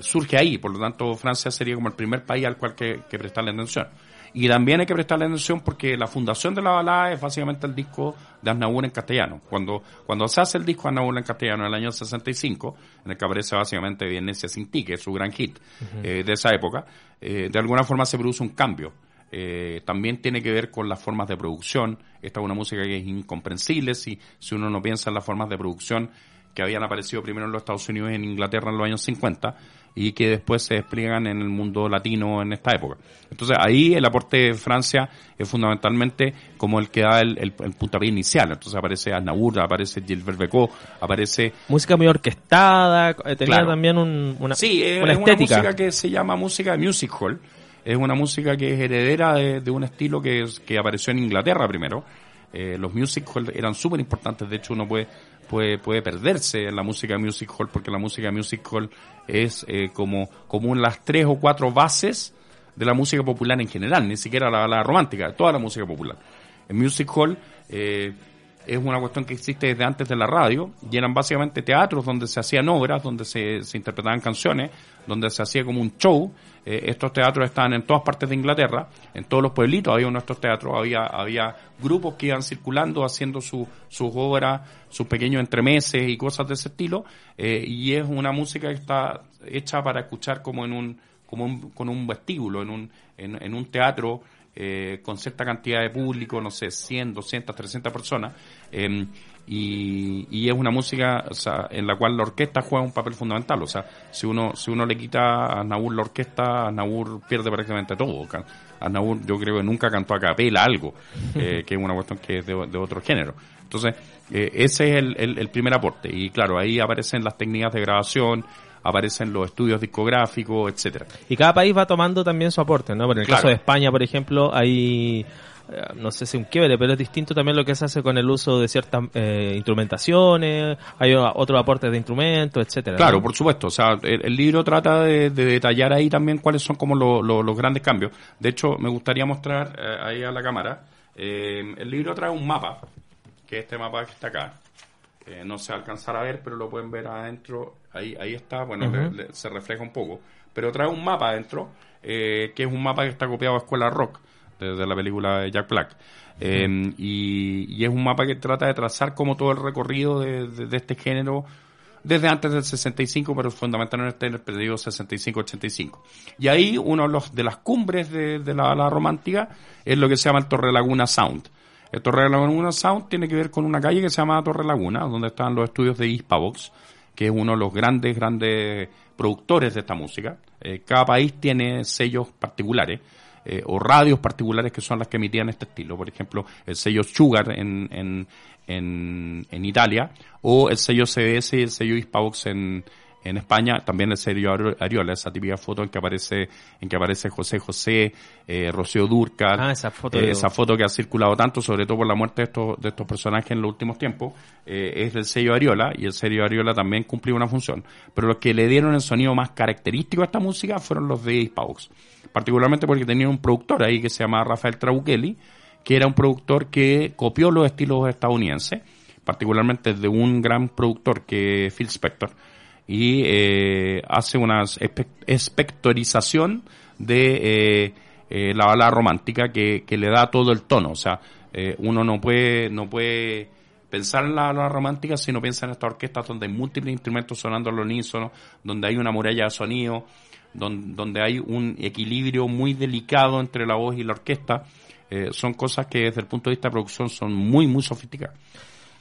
[SPEAKER 2] surge ahí, por lo tanto Francia sería como el primer país al cual que, que prestarle atención. Y también hay que prestarle atención porque la fundación de la balada es básicamente el disco de Aznavour en castellano. Cuando, cuando se hace el disco de Aznavour en castellano en el año 65, en el que aparece básicamente Venecia sin ti, que es su gran hit uh -huh. eh, de esa época, eh, de alguna forma se produce un cambio. Eh, también tiene que ver con las formas de producción. Esta es una música que es incomprensible si, si uno no piensa en las formas de producción que habían aparecido primero en los Estados Unidos y en Inglaterra en los años 50 y que después se despliegan en el mundo latino en esta época. Entonces ahí el aporte de Francia es fundamentalmente como el que da el, el, el puntapié inicial. Entonces aparece Aznavour, aparece Gilbert Becot, aparece...
[SPEAKER 1] Música muy orquestada, eh, tenía claro. también un, una,
[SPEAKER 2] sí, es,
[SPEAKER 1] una
[SPEAKER 2] es
[SPEAKER 1] estética.
[SPEAKER 2] una música que se llama música de music hall. Es una música que es heredera de, un estilo que, que apareció en Inglaterra primero. Eh, los music hall eran súper importantes, de hecho uno puede puede, puede perderse en la música music hall porque la música music hall es eh, como, como las tres o cuatro bases de la música popular en general, ni siquiera la, la romántica, toda la música popular. En music hall eh, es una cuestión que existe desde antes de la radio y eran básicamente teatros donde se hacían obras, donde se, se interpretaban canciones, donde se hacía como un show. Eh, estos teatros estaban en todas partes de Inglaterra, en todos los pueblitos había nuestros teatros, había, había grupos que iban circulando haciendo su, sus obras, sus pequeños entremeses y cosas de ese estilo, eh, y es una música que está hecha para escuchar como en un, como un, con un vestíbulo, en un, en, un teatro eh, con cierta cantidad de público, no sé, 100, 200, 300 personas, eh, y, y, es una música o sea, en la cual la orquesta juega un papel fundamental, o sea, si uno, si uno le quita a Naur la orquesta, a Naur pierde prácticamente todo. A Naur yo creo que nunca cantó a capela algo, *laughs* eh, que es una cuestión que es de, de otro género. Entonces, eh, ese es el, el, el primer aporte, y claro, ahí aparecen las técnicas de grabación, aparecen los estudios discográficos, etcétera.
[SPEAKER 1] Y cada país va tomando también su aporte, ¿no? En el claro. caso de España, por ejemplo, hay no sé si un quiebre, pero es distinto también lo que se hace con el uso de ciertas eh, instrumentaciones, hay otros aportes de instrumentos, etcétera.
[SPEAKER 2] Claro, por supuesto. O sea, el, libro trata de, detallar ahí también cuáles son como los grandes cambios. De hecho, me gustaría mostrar eh, ahí a la cámara. el libro trae un mapa, que es este mapa que está acá. no se va a alcanzar a ver, pero lo pueden ver adentro. Ahí, ahí está. Bueno, se refleja un poco. Pero trae un mapa adentro, que es un mapa que está copiado a Escuela Rock de, la película de Jack Black. Em, y, es un mapa que trata de trazar como todo el recorrido de, este género desde antes del 65, pero fundamentalmente en el periodo 65-85. Y ahí uno de, los, de las cumbres de, la, la, romántica es lo que se llama el Torre Laguna Sound. El Torre Laguna Sound tiene que ver con una calle que se llama Torre Laguna, donde están los estudios de Hispavox, que es uno de los grandes, grandes productores de esta música. Eh, cada país tiene sellos particulares. Eh, o radios particulares que son las que emitían este estilo. Por ejemplo, el sello Sugar en, en, en, en Italia o el sello CBS y el sello Hispavox en, en España, también el sello Ariola, esa típica foto en que aparece, en que aparece José José, eh, Rocío Durcal,
[SPEAKER 1] ah, esa, foto
[SPEAKER 2] eh, esa foto que ha circulado tanto, sobre todo por la muerte de estos, de estos personajes en los últimos tiempos, eh, es del sello Ariola, y el sello Ariola también cumplió una función. Pero los que le dieron el sonido más característico a esta música fueron los de Hispavox particularmente porque tenía un productor ahí que se llama Rafael Trabuchelli, que era un productor que copió los estilos estadounidenses, particularmente de un gran productor que es Phil Spector, y eh, hace una espectorización de eh, eh, la balada romántica que, le da todo el tono, o sea, uno no puede, no puede pensar en la balada romántica si no piensa en esta orquesta donde hay múltiples instrumentos sonando al unísono, donde hay una muralla de sonido, donde, hay un equilibrio muy delicado entre la voz y la orquesta, eh, son cosas que desde el punto de vista de producción son muy, muy sofisticadas.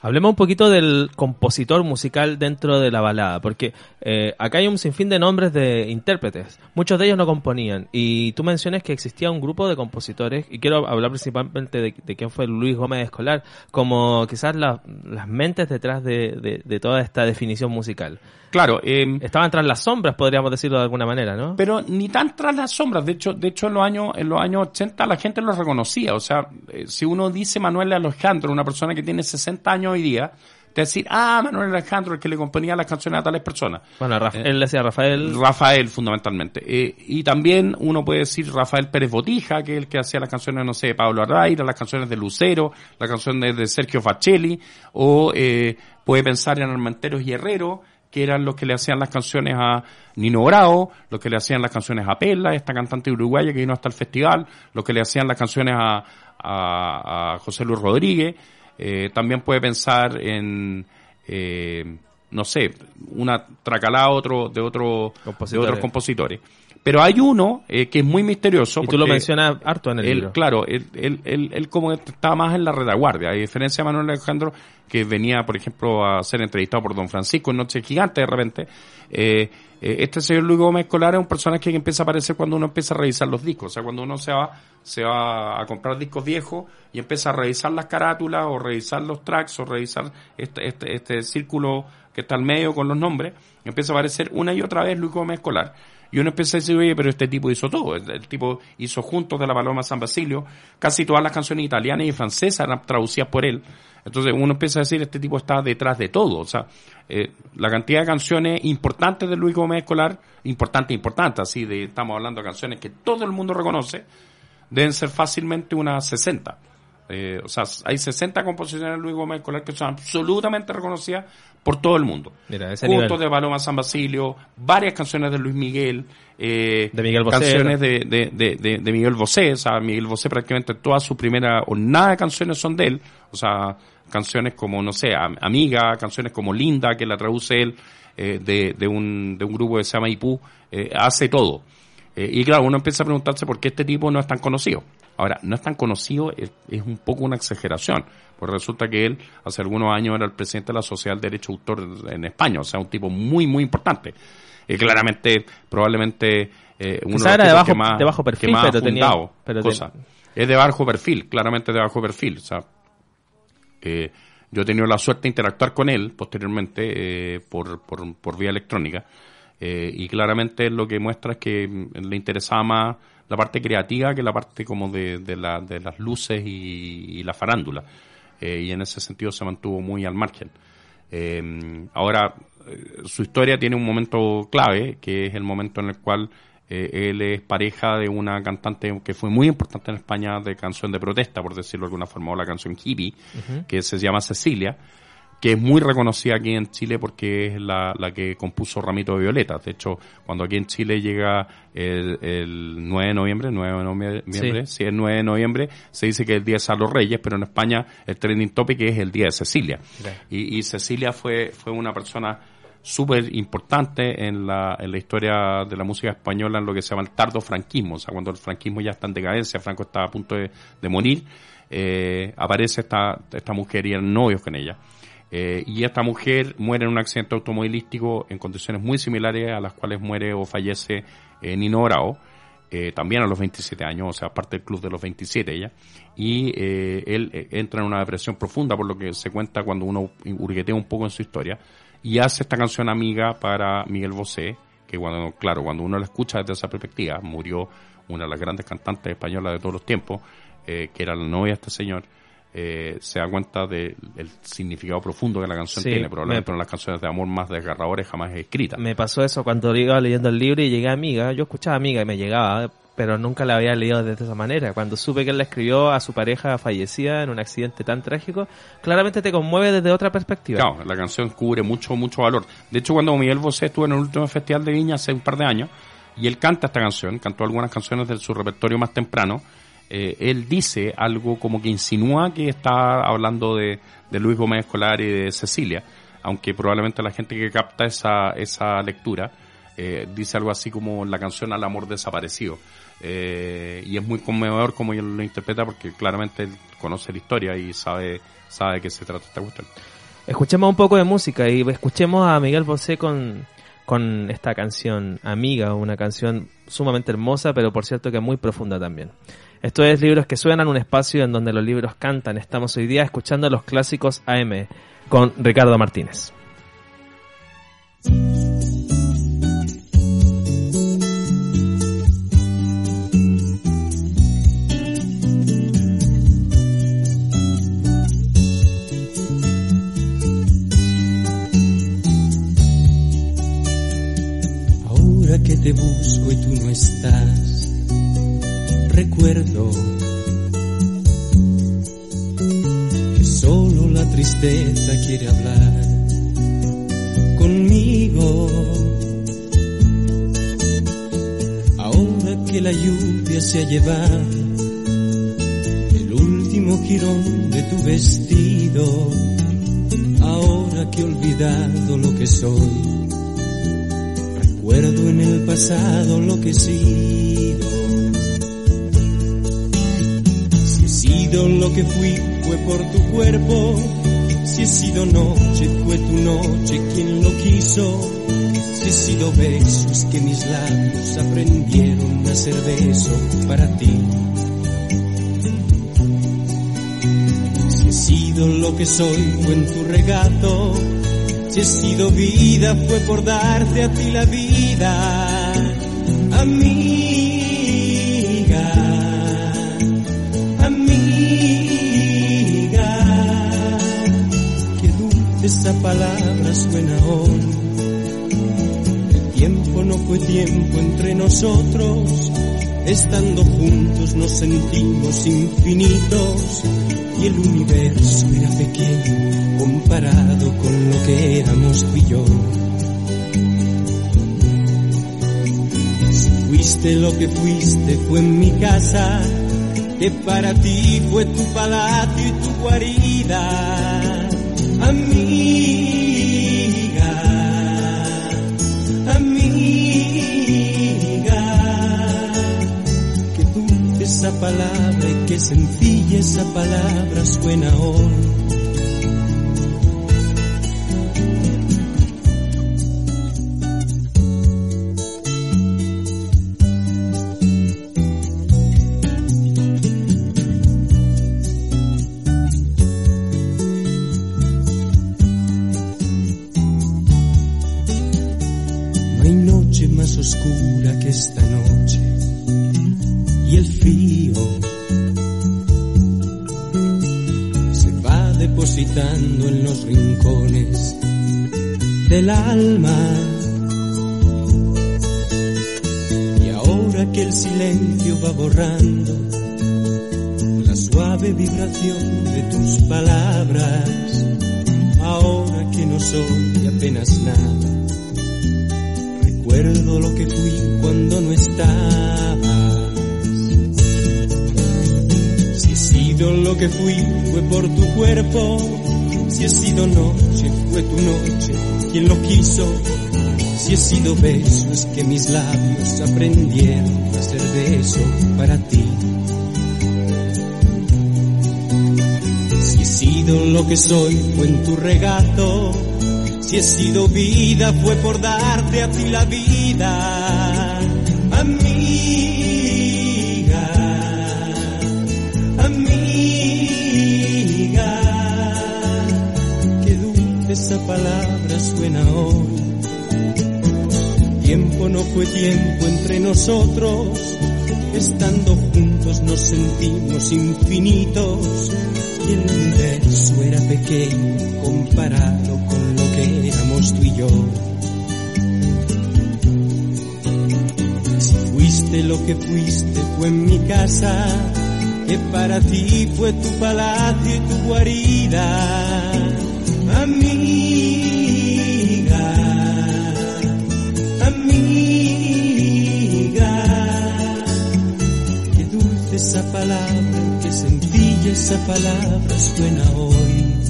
[SPEAKER 1] Hablemos un poquito del compositor musical dentro de la balada, porque eh, acá hay un sinfín de nombres de intérpretes. Muchos de ellos no componían. Y tú mencionas que existía un grupo de compositores, y quiero hablar principalmente de, quién fue Luis Gómez Escolar, como quizás las mentes detrás de, toda esta definición musical.
[SPEAKER 2] Claro. Eh,
[SPEAKER 1] Estaban tras las sombras, podríamos decirlo de alguna manera, ¿no?
[SPEAKER 2] Pero ni tan tras las sombras. De hecho, de hecho en, los años, en los años 80 la gente lo reconocía. O sea, eh, si uno dice Manuel Alejandro, una persona que tiene 60 años hoy día, te decir, ah, Manuel Alejandro, el que le componía las canciones a tales personas.
[SPEAKER 1] Bueno, eh, él decía Rafael.
[SPEAKER 2] Rafael, fundamentalmente. Eh, y también uno puede decir Rafael Pérez Botija, que es el que hacía las canciones, no sé, de Pablo Arraira, las canciones de Lucero, las canciones de Sergio Facelli, o eh, puede pensar en Armenteros y Herrero, que eran los que le hacían las canciones a Nino Bravo, los que le hacían las canciones a Pela, esta cantante uruguaya que vino hasta el festival, los que le hacían las canciones a, a José Luis Rodríguez. Eh, también puede pensar en, eh, no sé, una tracalá otro, de, otro, de otros compositores. Pero hay uno eh, que es muy misterioso.
[SPEAKER 1] Y tú lo mencionas harto en el libro.
[SPEAKER 2] Claro, él, él, él, él, como estaba más en la retaguardia, a diferencia de Manuel Alejandro, que venía, por ejemplo, a ser entrevistado por Don Francisco en Noche Gigante de repente. Eh, eh, este señor Luis Gómez Escolar es un personaje que empieza a aparecer cuando uno empieza a revisar los discos. O sea, cuando uno se va, se va a comprar discos viejos y empieza a revisar las carátulas o revisar los tracks o revisar este, este, este círculo que está al medio con los nombres, empieza a aparecer una y otra vez Luis Gómez Escolar. Y uno empieza a decir, oye, pero este tipo hizo todo. El, tipo hizo Juntos de la Paloma San Basilio. Casi todas las canciones italianas y francesas eran traducidas por él. Entonces uno empieza a decir, este tipo está detrás de todo. O sea, eh, la cantidad de canciones importantes de Luis Gómez Escolar, importantes, importantes, así de, estamos hablando de canciones que todo el mundo reconoce, deben ser fácilmente unas 60. Eh, o sea, hay 60 composiciones de Luis Gómez Escolar que son absolutamente reconocidas por todo el mundo.
[SPEAKER 1] Mira, ese
[SPEAKER 2] Juntos de Paloma San Basilio, varias canciones de Luis Miguel, eh,
[SPEAKER 1] de Miguel Bosé,
[SPEAKER 2] canciones de, de, de, de, Miguel Bosé, o sea, Miguel Bosé prácticamente toda su primera o nada de canciones son de él, o sea, canciones como, no sé, Amiga, canciones como Linda, que la traduce él, eh, de, de, un, de un grupo que se llama Ipú, eh, hace todo. Eh, y claro, uno empieza a preguntarse por qué este tipo no es tan conocido. Ahora, no es tan conocido, es, es un poco una exageración. Pues resulta que él hace algunos años era el presidente de la Sociedad del Derecho Autor en España, o sea, un tipo muy, muy importante. Y claramente, probablemente, eh, uno
[SPEAKER 1] de los que más, de bajo perfil, pero tenía, pero
[SPEAKER 2] Es de bajo perfil, claramente de bajo perfil. O sea, eh, yo he tenido la suerte de interactuar con él posteriormente eh, por, por, por, vía electrónica. Eh, y claramente lo que muestra es que le interesaba más la parte creativa que la parte como de, de, la, de las luces y, la farándula. Eh, y en ese sentido se mantuvo muy al margen. Eh, ahora, su historia tiene un momento clave, que es el momento en el cual él es pareja de una cantante que fue muy importante en España de canción de protesta, por decirlo de alguna forma, o la canción hippie, que se llama Cecilia que es muy reconocida aquí en Chile porque es la, la que compuso Ramito de Violetas. De hecho, cuando aquí en Chile llega el, el 9 de noviembre, 9 de noviembre, sí. el 9 de noviembre, se dice que es el día de San los Reyes, pero en España el trending topic es el día de Cecilia. Y, y, Cecilia fue, fue una persona súper importante en la, en la historia de la música española en lo que se llama el tardo franquismo, o sea, cuando el franquismo ya está en decadencia, Franco está a punto de, de morir, eh, aparece esta, esta mujer y eran novios con ella. Eh, y esta mujer muere en un accidente automovilístico en condiciones muy similares a las cuales muere o fallece eh, Nino Bravo, eh, también a los 27 años, o sea, parte del club de los 27 ella, y eh, él entra en una depresión profunda, por lo que se cuenta cuando uno hurguetea un poco en su historia, y hace esta canción amiga para Miguel Bosé, que cuando, claro, cuando uno la escucha desde esa perspectiva, murió una de las grandes cantantes españolas de todos los tiempos, que era la novia de este señor, eh, se da cuenta del significado profundo que la canción tiene. Probablemente una de las canciones de amor más desgarradores jamás escritas.
[SPEAKER 1] Me pasó eso cuando iba leyendo el libro y llegué a Amiga. Yo escuchaba Amiga y me llegaba, pero nunca la había leído de esa manera. Cuando supe que él la escribió a su pareja fallecida en un accidente tan trágico, claramente te conmueve desde otra perspectiva.
[SPEAKER 2] Claro, la canción cubre mucho, mucho valor. De hecho, cuando Miguel Bosé estuvo en el último festival de Viña hace un par de años, y él canta esta canción, cantó algunas canciones de su repertorio más temprano, eh, él dice algo como que insinúa que está hablando de, Luis Gómez Escolar y de Cecilia, aunque probablemente la gente que capta esa, esa lectura eh, dice algo así como la canción al amor desaparecido. Eh, y es muy conmovedor como él lo interpreta porque claramente él conoce la historia y sabe, sabe de qué se trata esta cuestión.
[SPEAKER 1] Escuchemos un poco de música y escuchemos a Miguel Bosé con, con esta canción Amiga, una canción sumamente hermosa, pero por cierto que muy profunda también. Esto es Libros que Suenan, un espacio en donde los libros cantan. Estamos hoy día escuchando los clásicos AM con Ricardo Martínez.
[SPEAKER 4] Ahora que te busco y tú no estás recuerdo que solo la tristeza quiere hablar conmigo. Ahora que la lluvia se ha llevado el último jirón de tu vestido, ahora que he olvidado lo que soy, recuerdo en el pasado lo que he sido lo que fui fue por tu cuerpo. Si he sido noche, fue tu noche quien lo quiso. Si he sido besos que mis labios aprendieron a ser beso para ti. Si he sido lo que soy, fue en tu regato. Si he sido vida, fue por darte a ti la vida. A mí palabra suena hoy. El tiempo no fue tiempo entre nosotros, estando juntos nos sentimos infinitos y el universo era pequeño comparado con lo que éramos tú y yo. Si fuiste lo que fuiste fue en mi casa, que para ti fue tu palacio y tu guarida palabra y que sencilla esa palabra suena hoy. Sido beso es que mis labios aprendieron a ser beso para ti. Si he sido lo que soy fue en tu regato. Si he sido vida fue por darte a ti la vida. Fue tiempo entre nosotros, estando juntos nos sentimos infinitos y el universo era pequeño comparado con lo que éramos tú y yo. Si fuiste lo que fuiste fue en mi casa, que para ti fue tu palacio y tu guarida. Amiga, palabra, qué sencilla esa palabra suena hoy.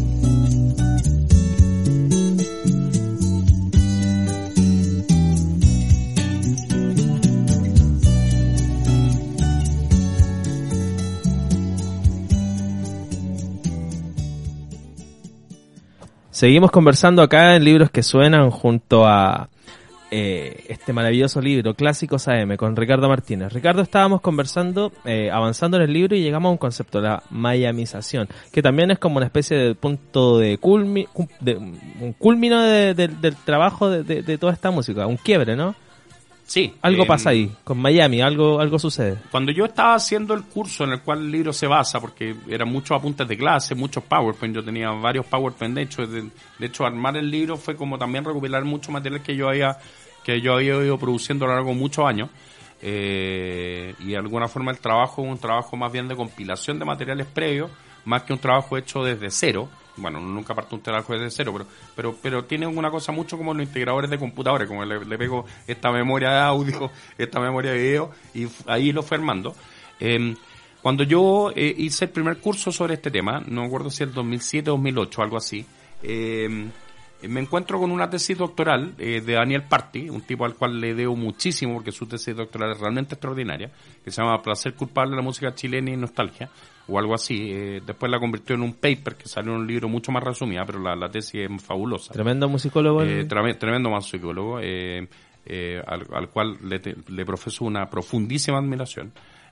[SPEAKER 1] Seguimos conversando acá en Libros que Suenan junto a eh, este maravilloso libro, Clásicos AM, con Ricardo Martínez. Ricardo, estábamos conversando, eh, avanzando en el libro y llegamos a un concepto, la mayamización, que también es como una especie de punto de, culmi, de un culmino de- de- del trabajo de, toda esta música, un quiebre, ¿no?
[SPEAKER 2] Sí.
[SPEAKER 1] Algo
[SPEAKER 2] eh,
[SPEAKER 1] pasa ahí, con Miami, algo, algo sucede.
[SPEAKER 2] Cuando yo estaba haciendo el curso en el cual el libro se basa, porque eran muchos apuntes de clase, muchos PowerPoint, yo tenía varios PowerPoint, de hecho, de, de hecho armar el libro fue como también recopilar mucho material que yo había que yo había ido produciendo a lo largo de muchos años. Eh, y de alguna forma el trabajo es un trabajo más bien de compilación de materiales previos, más que un trabajo hecho desde cero. Bueno, nunca parte un trabajo desde cero, pero, pero, pero tiene una cosa mucho como los integradores de computadores, como le, pego esta memoria de audio, *laughs* esta memoria de video, y ahí lo fue armando. Eh, cuando yo eh, hice el primer curso sobre este tema, no me acuerdo si el 2007 o 2008, algo así, eh, me encuentro con una tesis doctoral eh, de Daniel Party, un tipo al cual le debo muchísimo porque su tesis doctoral es realmente extraordinaria, que se llama Placer culpable de la música chilena y nostalgia, o algo así. Eh, después la convirtió en un paper que salió en un libro mucho más resumida, pero la, la tesis es fabulosa.
[SPEAKER 1] Tremendo musicólogo.
[SPEAKER 2] Eh, trame- tremendo más psicólogo, eh, al, al cual le, le profeso una profundísima admiración.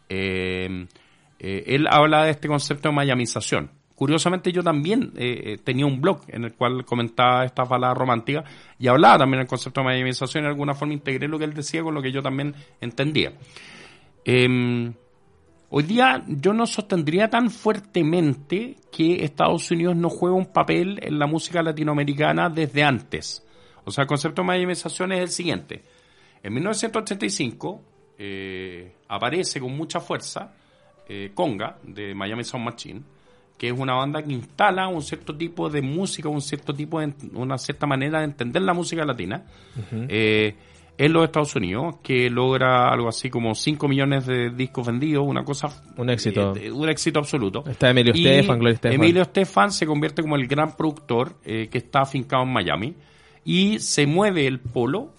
[SPEAKER 2] Él habla de este concepto de mayamización. Curiosamente yo también eh, eh, tenía un blog en el cual comentaba estas baladas románticas y hablaba también del concepto de mayamización y de alguna forma integré lo que él decía con lo que yo también entendía. Em, Hoy día yo no sostendría tan fuertemente que Estados Unidos no juega un papel en la música latinoamericana desde antes. O sea, el concepto de mayamización es el siguiente. En 1985 eh, aparece con mucha fuerza Conga de Miami Sound Machine, que es una banda que instala un cierto tipo de música, un cierto tipo de, una cierta manera de entender la música latina. eh, en los Estados Unidos, que logra algo así como 5 millones de discos vendidos, una cosa...
[SPEAKER 1] Un éxito.
[SPEAKER 2] eh, un éxito absoluto.
[SPEAKER 1] Está Emilio
[SPEAKER 2] Y
[SPEAKER 1] Estefan, Gloria Estefan.
[SPEAKER 2] Emilio Estefan se convierte como el gran productor eh, que está afincado en Miami y se mueve el polo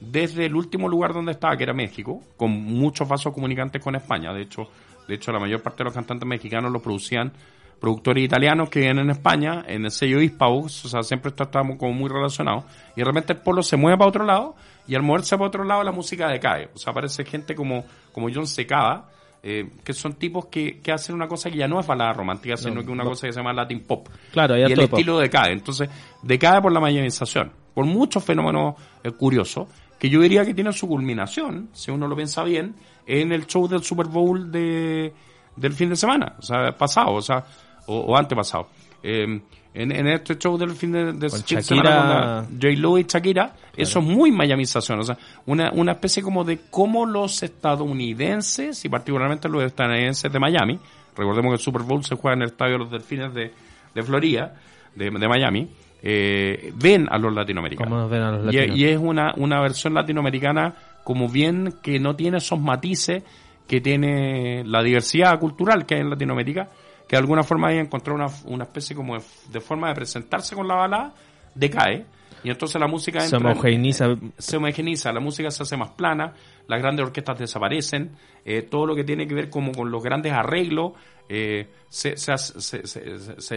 [SPEAKER 2] desde el último lugar donde estaba, que era México, con muchos vasos comunicantes con España. De hecho, de hecho la mayor parte de los cantantes mexicanos los producían productores italianos que vienen en España, en el sello Hispavox, o sea, siempre estamos como muy relacionados, y de repente el polo se mueve para otro lado, y al moverse para otro lado la música decae. O sea, aparece gente como, como John Secada, eh, que son tipos que, que hacen una cosa que ya no es balada romántica, sino que una cosa que se llama Latin Pop.
[SPEAKER 1] Claro,
[SPEAKER 2] y el
[SPEAKER 1] de pop.
[SPEAKER 2] estilo decae. Entonces, decae por la mayonización, por muchos fenómenos eh, curiosos, que yo diría que tiene su culminación, si uno lo piensa bien, en el show del Super Bowl de, del fin de semana, o sea, pasado, o sea, o, o antepasado. Eh, en, en este show del fin de, de
[SPEAKER 1] Shakira.
[SPEAKER 2] semana con y Shakira, eso es muy mayamización, o sea, una, una especie como de cómo los estadounidenses, y particularmente los estadounidenses de Miami, recordemos que el Super Bowl se juega en el estadio de los Delfines de, de Florida, de, de Miami, eh, ven a los latinoamericanos.
[SPEAKER 1] ¿Cómo nos ven a los
[SPEAKER 2] Y-? Y, es una, una versión latinoamericana como bien que no tiene esos matices que tiene la diversidad cultural que hay en Latinoamérica, que de alguna forma ahí encontró una, una especie como de, de forma de presentarse con la balada, decae, y entonces la música
[SPEAKER 1] Se
[SPEAKER 2] entra
[SPEAKER 1] homogeneiza.
[SPEAKER 2] se homogeniza, la música se hace más plana, las grandes orquestas desaparecen, eh, todo lo que tiene que ver como con los grandes arreglos eh, se, se, se,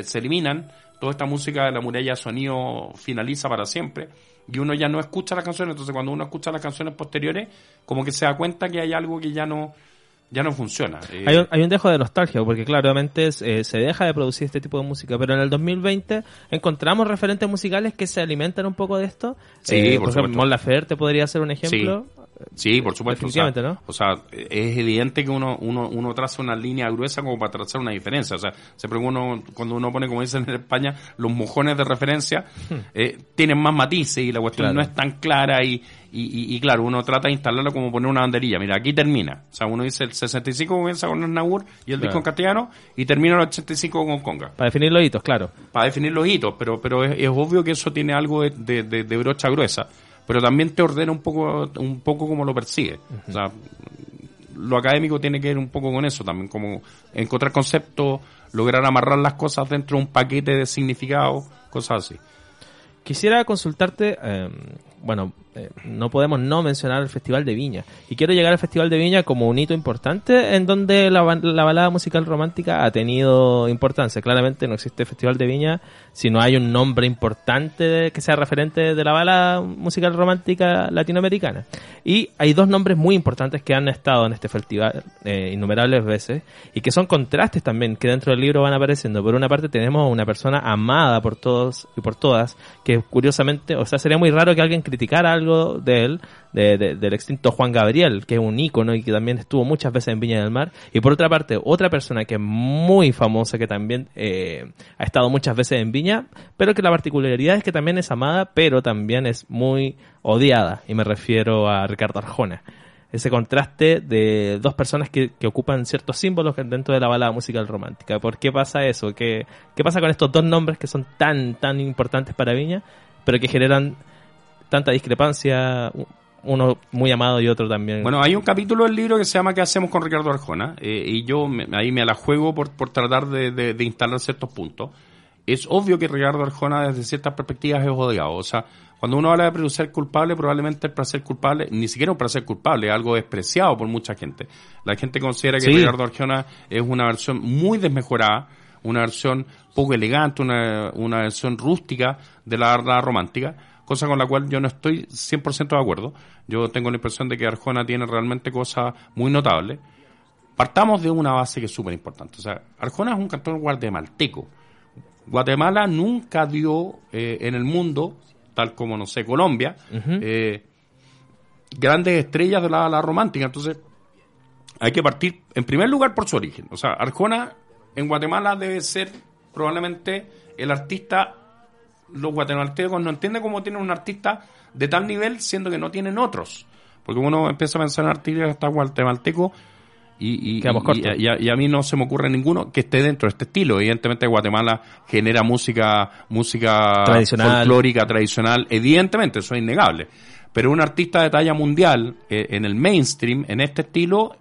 [SPEAKER 2] se- eliminan, toda esta música de la muralla de sonido finaliza para siempre. Y uno ya no escucha las canciones, entonces cuando uno escucha las canciones posteriores como que se da cuenta que hay algo que ya no ya no funciona. Eh,
[SPEAKER 1] Hay un, hay un dejo de nostalgia, porque claramente eh, se deja de producir este tipo de música, pero en el 2020 encontramos referentes musicales que se alimentan un poco de esto.
[SPEAKER 2] Sí,
[SPEAKER 1] Eh,
[SPEAKER 2] por
[SPEAKER 1] ejemplo. Mon Laferte podría ser un ejemplo.
[SPEAKER 2] Sí, por supuesto. O sea,
[SPEAKER 1] Definitivamente, ¿no?
[SPEAKER 2] o sea, es evidente que uno, uno, uno traza una línea gruesa como para trazar una diferencia. O sea, siempre uno, cuando uno pone, como dicen en España, los mojones de referencia, eh, tienen más matices y la cuestión
[SPEAKER 1] Claro.
[SPEAKER 2] no es tan clara y, y, y, y claro, uno trata de instalarlo como poner una banderilla. Mira, aquí termina. O sea, uno dice el 65 comienza con el Naur y el
[SPEAKER 1] Claro.
[SPEAKER 2] disco en castellano y termina el 85 con Conga
[SPEAKER 1] Para definir los hitos, claro.
[SPEAKER 2] para definir los hitos, pero, pero es, es obvio que eso tiene algo de, de- de- de brocha gruesa, pero también te ordena un poco, un poco como lo persigue. O sea, lo académico tiene que ver un poco con eso también, como encontrar conceptos, lograr amarrar las cosas dentro de un paquete de significado, cosas así.
[SPEAKER 1] Quisiera consultarte, eh, bueno, eh, no podemos no mencionar el Festival de Viña. Y quiero llegar al Festival de Viña como un hito importante en donde la, la balada musical romántica ha tenido importancia. Claramente no existe Festival de Viña si no hay un nombre importante que sea referente de la balada musical romántica latinoamericana. Y hay dos nombres muy importantes que han estado en este festival eh, innumerables veces y que son contrastes también que dentro del libro van apareciendo. Por una parte tenemos a una persona amada por todos y por todas que curiosamente, o sea, sería muy raro que alguien criticara algo de él, de- de- del extinto Juan Gabriel, que es un ícono y que también estuvo muchas veces en Viña del Mar. Y por otra parte, otra persona que es muy famosa, que también eh, ha estado muchas veces en Viña, pero que la particularidad es que también es amada, pero también es muy odiada. Y me refiero a Ricardo Arjona. Ese contraste de dos personas que, ocupan ciertos símbolos dentro de la balada musical romántica. ¿Por qué pasa eso? ¿Qué, ¿Qué pasa con estos dos nombres que son tan, tan importantes para Viña, pero que generan tanta discrepancia, uno muy amado y otro también?
[SPEAKER 2] Bueno, hay un capítulo del libro que se llama ¿Qué hacemos con Ricardo Arjona? Eh, y yo me- ahí me la juego por, por tratar de, de- de instalar ciertos puntos. Es obvio que Ricardo Arjona desde ciertas perspectivas es odiado. O sea, cuando uno habla de placer culpable, probablemente el placer culpable, ni siquiera un placer culpable, es algo despreciado por mucha gente. La gente considera que
[SPEAKER 1] Sí.
[SPEAKER 2] Ricardo Arjona es una versión muy desmejorada, una versión poco elegante, una, una versión rústica de la balada romántica cosa con la cual yo no estoy 100% de acuerdo. Yo tengo la impresión de que Arjona tiene realmente cosas muy notables. Partamos de una base que es súper importante. O sea, Arjona es un cantor guatemalteco. Guatemala nunca dio eh, en el mundo, tal como, no sé, Colombia, eh, grandes estrellas de la, la romántica. Entonces, hay que partir, en primer lugar, por su origen. O sea, Arjona en Guatemala debe ser probablemente el artista los guatemaltecos no entienden cómo tienen un artista de tal nivel siendo que no tienen otros. Porque uno empieza a pensar en artistas hasta guatemaltecos y, a, y a mí no se me ocurre ninguno que esté dentro de este estilo. Evidentemente Guatemala genera música, música
[SPEAKER 1] Tradicional.
[SPEAKER 2] folclórica, tradicional, evidentemente, eso es innegable. Pero un artista de talla mundial eh, en el mainstream, en este estilo,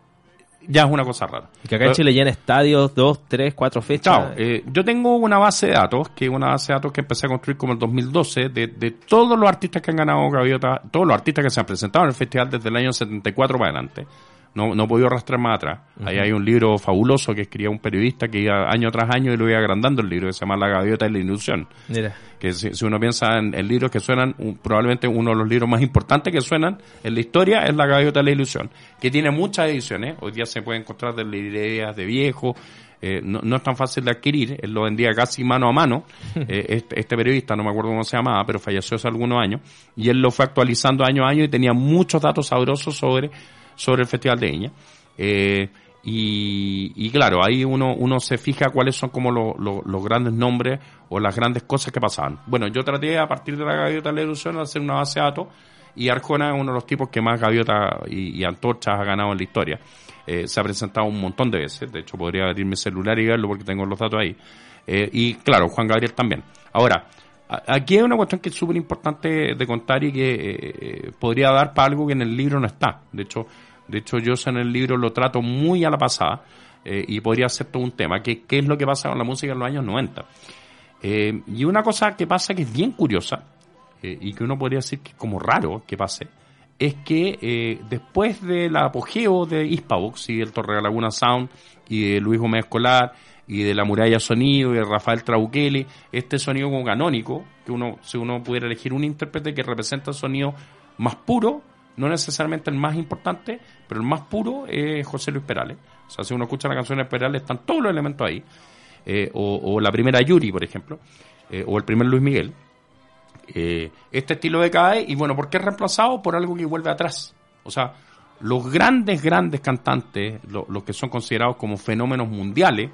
[SPEAKER 2] ya es una cosa rara.
[SPEAKER 1] Y que acá en Chile llena estadios, dos, tres, cuatro fechas.
[SPEAKER 2] Chao. Eh, yo tengo una base de datos, que es una base de datos que empecé a construir como el 2012, de, de todos los artistas que han ganado Gaviota, todos los artistas que se han presentado en el festival desde el año 74 para adelante. No, no he podido arrastrar más atrás. Ahí hay un libro fabuloso que escribía un periodista que iba año tras año y lo iba agrandando el libro, que se llama La Gaviota y la Ilusión.
[SPEAKER 1] Mira.
[SPEAKER 2] Que si, si uno piensa en, en libros que suenan, un- probablemente uno de los libros más importantes que suenan en la historia es La Gaviota y la Ilusión, que tiene muchas ediciones. Hoy día se puede encontrar de librerías de viejo, eh, no, no es tan fácil de adquirir, él lo vendía casi mano a mano, *laughs* eh, este, este periodista, no me acuerdo cómo se llamaba, pero falleció hace algunos años, y él lo fue actualizando año a año y tenía muchos datos sabrosos sobre, sobre el Festival de Viña. Eh, y, claro, ahí uno, uno se fija cuáles son como lo- lo- los grandes nombres o las grandes cosas que pasaban. Bueno, yo traté a partir de la gaviota de la ilusión de hacer una base de datos y Arjona es uno de los tipos que más gaviotas y, antorchas ha ganado en la historia. Eh, se ha presentado un montón de veces, de hecho podría abrir mi celular y verlo porque tengo los datos ahí. Eh, y claro, Juan Gabriel también. Ahora, aquí hay una cuestión que es súper importante de contar y que eh, podría dar para algo que en el libro no está. De hecho, de hecho yo en el libro lo trato muy a la pasada eh, y podría ser todo un tema. que ¿Qué es lo que pasa con la música en los años 90? Eh, y una cosa que pasa que es bien curiosa eh, y que uno podría decir que es como raro que pase, es que después del apogeo de Hispavox y del Torre Laguna Sound y de Luis Gómez Escolar y de la Muralla Sonido y de Rafael Traukeli, este sonido como canónico, que uno, si uno pudiera elegir un intérprete que representa el sonido más puro, no necesariamente el más importante, pero el más puro es José Luis Perales. O sea, si uno escucha la canción de Perales, están todos los elementos ahí. Eh, o, o la primera Yuri, por ejemplo, eh, o el primer Luis Miguel. Eh, este estilo decae y bueno, ¿por qué es reemplazado? Por algo que vuelve atrás. O sea, los grandes, grandes cantantes, lo- los que son considerados como fenómenos mundiales,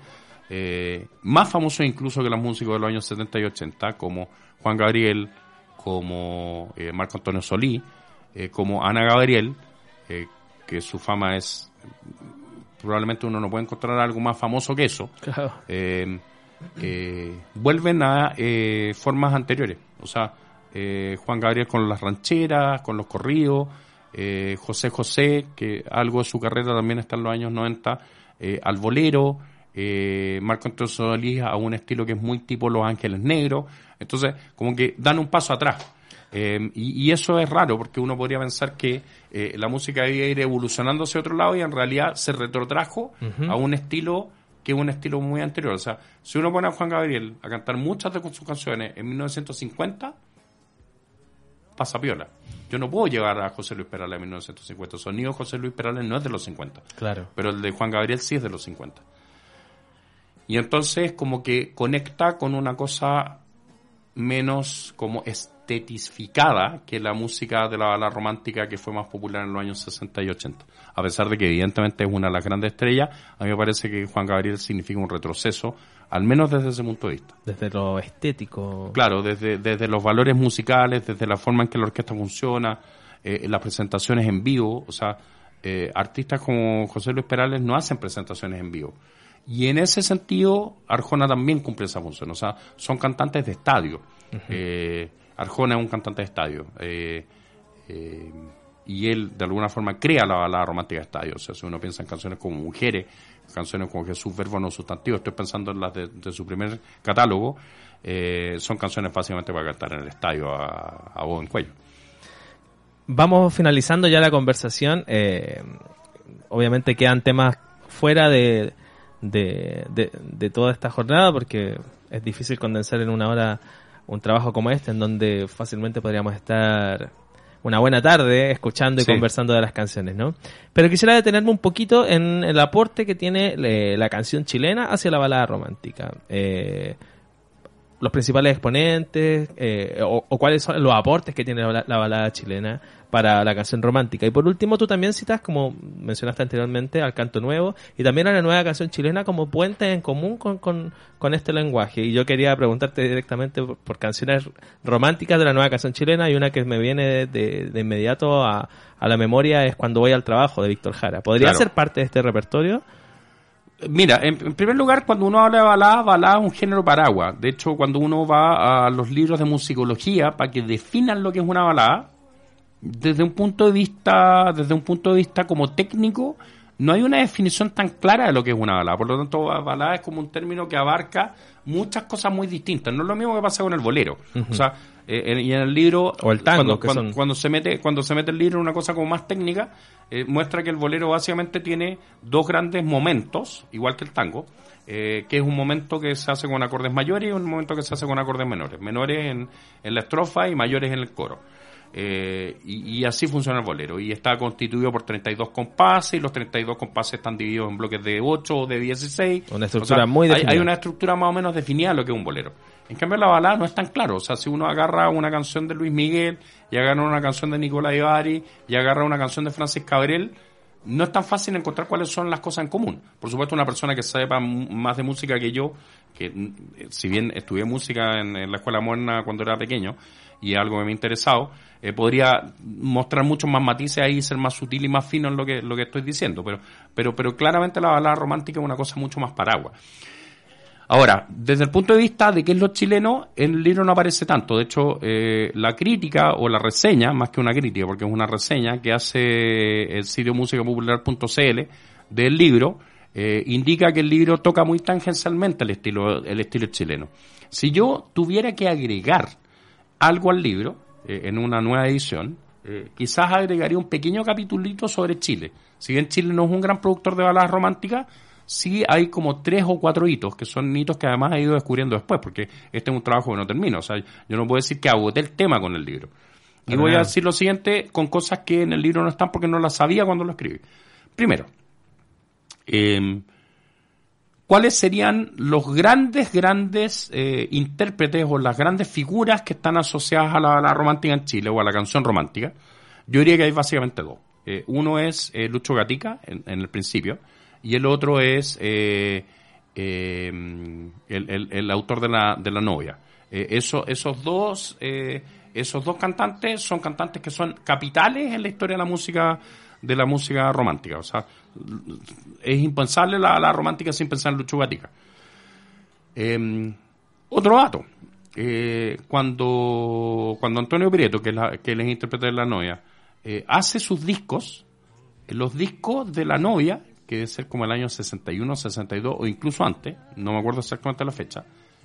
[SPEAKER 2] más famosos incluso que los músicos de los años 70 y 80, como Juan Gabriel, como Marco Antonio Solí, eh, como Ana Gabriel, eh, que su fama es probablemente uno no puede encontrar algo más famoso que eso
[SPEAKER 1] Claro.
[SPEAKER 2] eh, vuelven a eh, formas anteriores. O sea, eh, Juan Gabriel con las rancheras, con los corridos, eh, José José, que algo de su carrera también está en los años 90, eh, al bolero, eh, Marco Antonio Solís a un estilo que es muy tipo Los Ángeles Negros. Entonces, como que dan un paso atrás. Eh, y, y eso es raro porque uno podría pensar que eh, la música debía ir evolucionando hacia otro lado y en realidad se retrotrajo a un estilo que es un estilo muy anterior. O sea, si uno pone a Juan Gabriel a cantar muchas de sus canciones en 1950, pasa piola. Yo no puedo llegar a José Luis Perales en 1950. El sonido de José Luis Perales no es de los 50.
[SPEAKER 1] Claro.
[SPEAKER 2] Pero el de Juan Gabriel sí es de los 50. Y entonces como que conecta con una cosa menos como estetificada que la música de la balada romántica que fue más popular en los años 60 y 80. A pesar de que evidentemente es una de las grandes estrellas, a mí me parece que Juan Gabriel significa un retroceso, al menos desde ese punto de vista.
[SPEAKER 1] Desde lo estético.
[SPEAKER 2] Claro, desde, desde los valores musicales, desde la forma en que la orquesta funciona, eh, las presentaciones en vivo, o sea, eh, artistas como José Luis Perales no hacen presentaciones en vivo. Y en ese sentido, Arjona también cumple esa función, o sea, son cantantes de estadio. Eh, Arjona es un cantante de estadio. eh, eh, y él, de alguna forma, crea la balada romántica de estadio. O sea, si uno piensa en canciones como Mujeres, canciones como Jesús, Verbo, no sustantivo, estoy pensando en las de, su primer catálogo, eh, son canciones básicamente para cantar en el estadio a, a en cuello.
[SPEAKER 1] Vamos finalizando ya la conversación. eh, obviamente quedan temas fuera de, de- de toda esta jornada porque es difícil condensar en una hora un trabajo como este en donde fácilmente podríamos estar una buena tarde escuchando y
[SPEAKER 2] Sí.
[SPEAKER 1] conversando de las canciones, ¿no? Pero quisiera detenerme un poquito en el aporte que tiene eh, la canción chilena hacia la balada romántica. Eh, los principales exponentes eh, o, o cuáles son los aportes que tiene la, la balada chilena para la canción romántica. Y por último, tú también citas, como mencionaste anteriormente, al canto nuevo y también a la nueva canción chilena como puente en común con, con, con este lenguaje. Y yo quería preguntarte directamente por, por canciones románticas de la nueva canción chilena y una que me viene de, de- de inmediato a, a la memoria es Cuando voy al trabajo de Víctor Jara. ¿Podría
[SPEAKER 2] Claro.
[SPEAKER 1] ser parte de este repertorio?
[SPEAKER 2] Mira, en, primer lugar, cuando uno habla de balada, balada es un género paraguas. De hecho, cuando uno va a los libros de musicología para que definan lo que es una balada, desde un punto de vista, desde un punto de vista como técnico, no hay una definición tan clara de lo que es una balada. Por lo tanto, ba- balada es como un término que abarca muchas cosas muy distintas. No es lo mismo que pasa con el bolero. O sea, eh, y en el libro
[SPEAKER 1] O el tango,
[SPEAKER 2] cuando,
[SPEAKER 1] que
[SPEAKER 2] cuando-
[SPEAKER 1] son-
[SPEAKER 2] cuando se mete cuando se mete el libro en una cosa como más técnica eh, muestra que el bolero básicamente tiene dos grandes momentos igual que el tango eh, que es un momento que se hace con acordes mayores y un momento que se hace con acordes menores menores en, en la estrofa y mayores en el coro Eh, y, y así funciona el bolero. Y está constituido por 32 compases y los 32 compases están divididos en bloques de 8 o de 16.
[SPEAKER 1] Una
[SPEAKER 2] O sea,
[SPEAKER 1] muy
[SPEAKER 2] hay-
[SPEAKER 1] definida.
[SPEAKER 2] Hay una estructura más o menos definida de lo que es un bolero. En cambio, la balada no es tan claro. O sea, si uno agarra una canción de Luis Miguel, y agarra una canción de Nicolás Ibarri, y agarra una canción de Francis Cabrel, no es tan fácil encontrar cuáles son las cosas en común. Por supuesto, una persona que sepa más de música que yo, que eh, si bien estudié música en, en la escuela moderna cuando era pequeño, y algo que me ha interesado, eh, podría mostrar muchos más matices ahí, ser más sutil y más fino en lo que, lo que estoy diciendo. Pero, pero, pero claramente la balada romántica es una cosa mucho más paraguas. Ahora, desde el punto de vista de qué es lo chileno, en el libro no aparece tanto. De hecho, eh, la crítica o la reseña, más que una crítica, porque es una reseña que hace el sitio musicapopular.cl del libro, eh, indica que el libro toca muy tangencialmente el estilo, el estilo chileno. Si yo tuviera que agregar algo al libro, eh, en una nueva edición, eh, quizás agregaría un pequeño capitulito sobre Chile. Si bien Chile no es un gran productor de baladas románticas, sí hay como tres o cuatro hitos, que son hitos que además he ido descubriendo después, porque este es un trabajo que no termino. O sea, yo no puedo decir que agoté el tema con el libro. Y voy a decir lo siguiente con cosas que en el libro no están porque no las sabía cuando lo escribí. Primero, eh, ¿cuáles serían los grandes, grandes eh, intérpretes o las grandes figuras que están asociadas a la, la romántica en Chile o a la canción romántica? Yo diría que hay básicamente dos. Eh, uno es eh, Lucho Gatica, en, el principio, y el otro es eh, el, el- el autor de la, de la novia. Eso, esos dos esos dos cantantes son cantantes que son capitales en la historia de la música de la música romántica. O sea, es impensable la, la romántica sin pensar en Lucho Gatica. Eh, otro dato. Eh, cuando, cuando Antonio Prieto, que, la, que él es intérprete de la novia, eh, hace sus discos, eh, los discos de la novia, que debe ser como el año 61, 62 o incluso antes, no me acuerdo exactamente la fecha,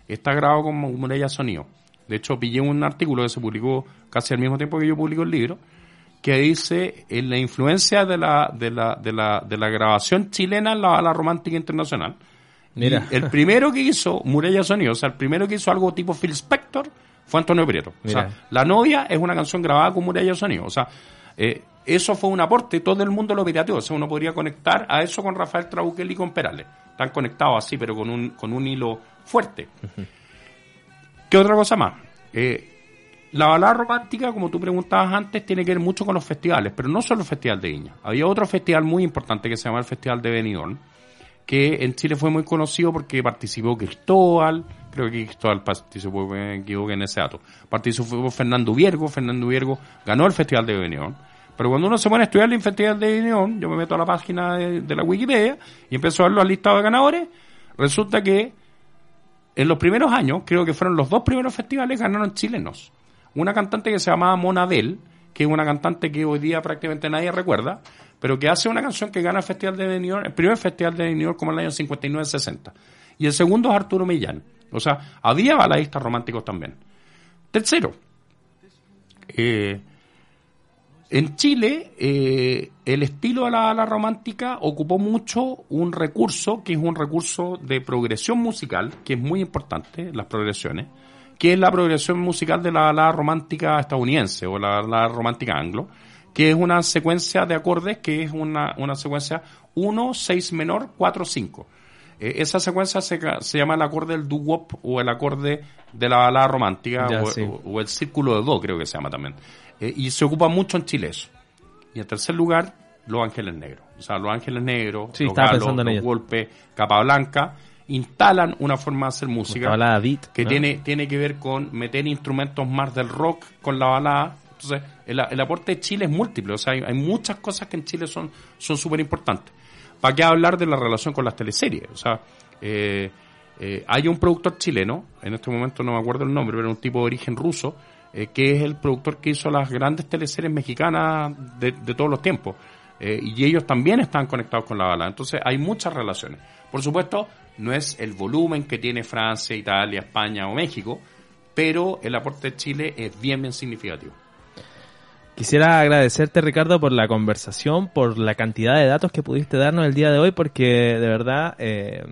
[SPEAKER 2] está grabado con Muralla Sonido. De hecho, pillé un artículo que se publicó casi al mismo tiempo que yo publico el libro, que dice en la influencia de la, de la, de la, de la grabación chilena en la, la romántica internacional.
[SPEAKER 1] Mira.
[SPEAKER 2] Y el primero que hizo Muralla Sonido, o sea, el primero que hizo algo tipo Phil Spector fue Antonio Prieto. O sea. La novia es una canción grabada con Muralla Sonido. O sea, eh, eso fue un aporte, todo el mundo lo pirateó. O sea, uno podría conectar a eso con Rafael Trabuquel y con Perales. Están conectados así, pero con un, con un hilo fuerte. ¿Qué otra cosa más? Eh, la balada romántica, como tú preguntabas antes, tiene que ver mucho con los festivales, pero no solo el Festival de Viña. Había otro festival muy importante que se llama el Festival de Benidorm, que en Chile fue muy conocido porque participó Cristóbal, creo que Cristóbal participó, me equivoqué en ese dato, participó Fernando Viergo, Fernando Viergo ganó el Festival de Benidorm, pero cuando uno se pone a estudiar el Festival de Benidorm, yo me meto a la página de, la Wikipedia y empiezo a ver los listados de ganadores, resulta que en los primeros años, creo que fueron los dos primeros festivales, ganaron chilenos. Una cantante que se llamaba Mona Bell, que es una cantante que hoy día prácticamente nadie recuerda, pero que hace una canción que gana el Festival de Benidorm, el primer Festival de Benidorm como en el año 59-60. Y el segundo es Arturo Millán. O sea, había baladistas románticos también. Tercero, eh, en Chile, eh, el estilo de la bala romántica ocupó mucho un recurso que es un recurso de progresión musical, que es muy importante, las progresiones, que es la progresión musical de la balada romántica estadounidense o la balada romántica anglo, que es una secuencia de acordes que es una, una secuencia 1, 6 menor, 4, 5. Eh, esa secuencia se, se llama el acorde del doo-wop o el acorde de la balada romántica
[SPEAKER 1] Ya,
[SPEAKER 2] o,
[SPEAKER 1] sí.
[SPEAKER 2] o- o el círculo de do, creo que se llama también. Eh, y se ocupa mucho en Chile eso. Y en tercer lugar, Los Ángeles Negros. O sea, Los Ángeles Negros,
[SPEAKER 1] Sí,
[SPEAKER 2] Los Galos, Los. Golpes, Capablanca, instalan una forma de hacer música
[SPEAKER 1] balada beat,
[SPEAKER 2] que
[SPEAKER 1] ¿no?
[SPEAKER 2] tiene, tiene que ver con meter instrumentos más del rock con la balada. Entonces, el, el aporte de Chile es múltiple. O sea, hay, hay muchas cosas que en Chile son son súper importantes. ¿Para qué hablar de la relación con las teleseries? O sea, eh, eh, hay un productor chileno, en este momento no me acuerdo el nombre, pero un tipo de origen ruso, eh, que es el productor que hizo las grandes teleseries mexicanas de, de todos los tiempos. Eh, y ellos también están conectados con la bala. Entonces hay muchas relaciones. Por supuesto, no es el volumen que tiene Francia, Italia, España o México, pero el aporte de Chile es bien, bien significativo.
[SPEAKER 1] Quisiera agradecerte, Ricardo, por la conversación, por la cantidad de datos que pudiste darnos el día de hoy, porque de verdad eh,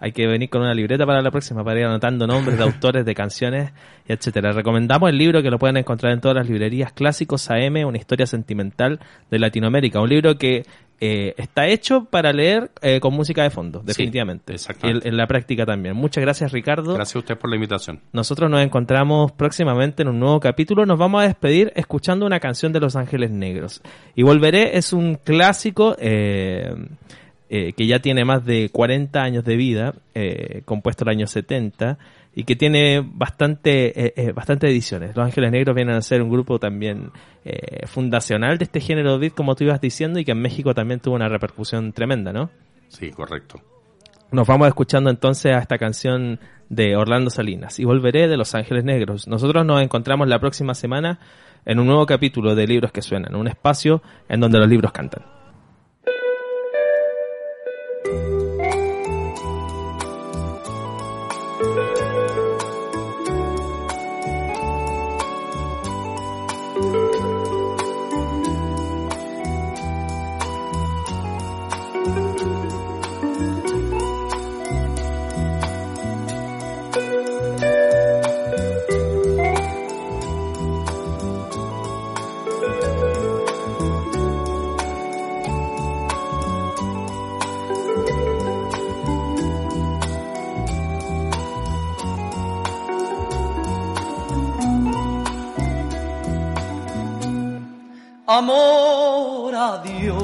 [SPEAKER 1] Hay que venir con una libreta para la próxima para ir anotando nombres de *laughs* autores de canciones, y etcétera. Recomendamos el libro que lo pueden encontrar en todas las librerías Clásicos AM, una historia sentimental de Latinoamérica. Un libro que eh, está hecho para leer eh, con música de fondo, definitivamente.
[SPEAKER 2] exactamente.
[SPEAKER 1] Y en, en la práctica también. Muchas gracias, Ricardo.
[SPEAKER 2] Gracias a usted por la invitación.
[SPEAKER 1] Nosotros nos encontramos próximamente en un nuevo capítulo. Nos vamos a despedir escuchando una canción de Los Ángeles Negros. Y Volveré es un clásico eh, que ya tiene más de 40 años de vida, compuesto en el año 70 y que tiene bastante, eh, eh, bastante ediciones. Los Ángeles Negros vienen a ser un grupo también eh, fundacional de este género beat, como tú ibas diciendo, y que en México también tuvo una repercusión tremenda, ¿no?
[SPEAKER 2] Sí, correcto.
[SPEAKER 1] Nos vamos escuchando entonces a esta canción de Orlando Salinas y volveré de Los Ángeles Negros. Nosotros nos encontramos la próxima semana en un nuevo capítulo de Libros que Suenan, un espacio en donde los libros cantan.
[SPEAKER 5] Amor a Dios.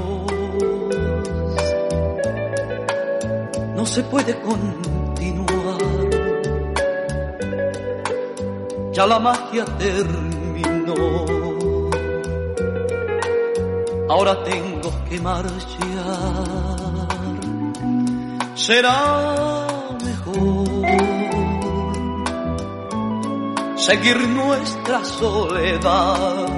[SPEAKER 5] No se puede continuar. Ya la magia terminó. Ahora tengo que marchar. Será mejor seguir nuestra soledad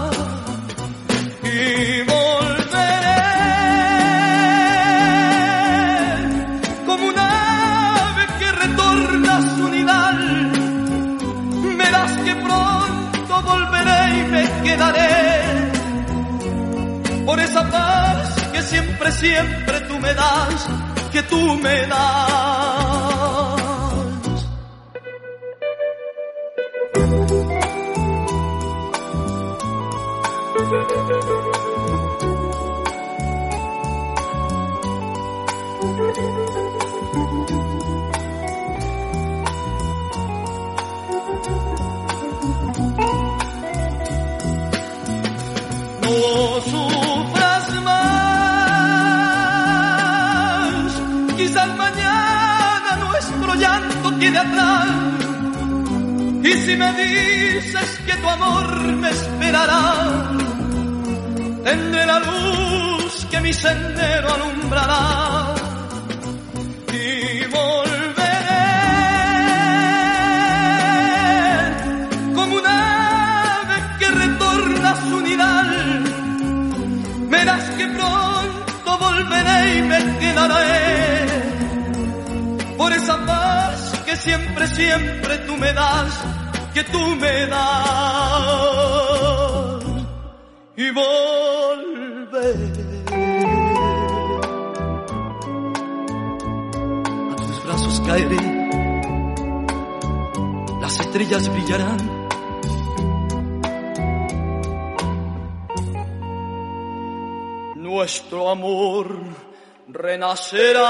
[SPEAKER 5] y volveré como un ave que retorna a su nidal. Verás que pronto volveré y me quedaré por esa paz que siempre, siempre tú me das, que tú me das. Quede atrás. Y si me dices que tu amor me esperará, tendré la luz que mi sendero alumbrará. Y volveré como un ave que retorna a su nidal. Verás que pronto volveré y me quedaré siempre, siempre tú me das, que tú me das. Y volveré. A tus brazos caeré, las estrellas brillarán. Nuestro amor renacerá.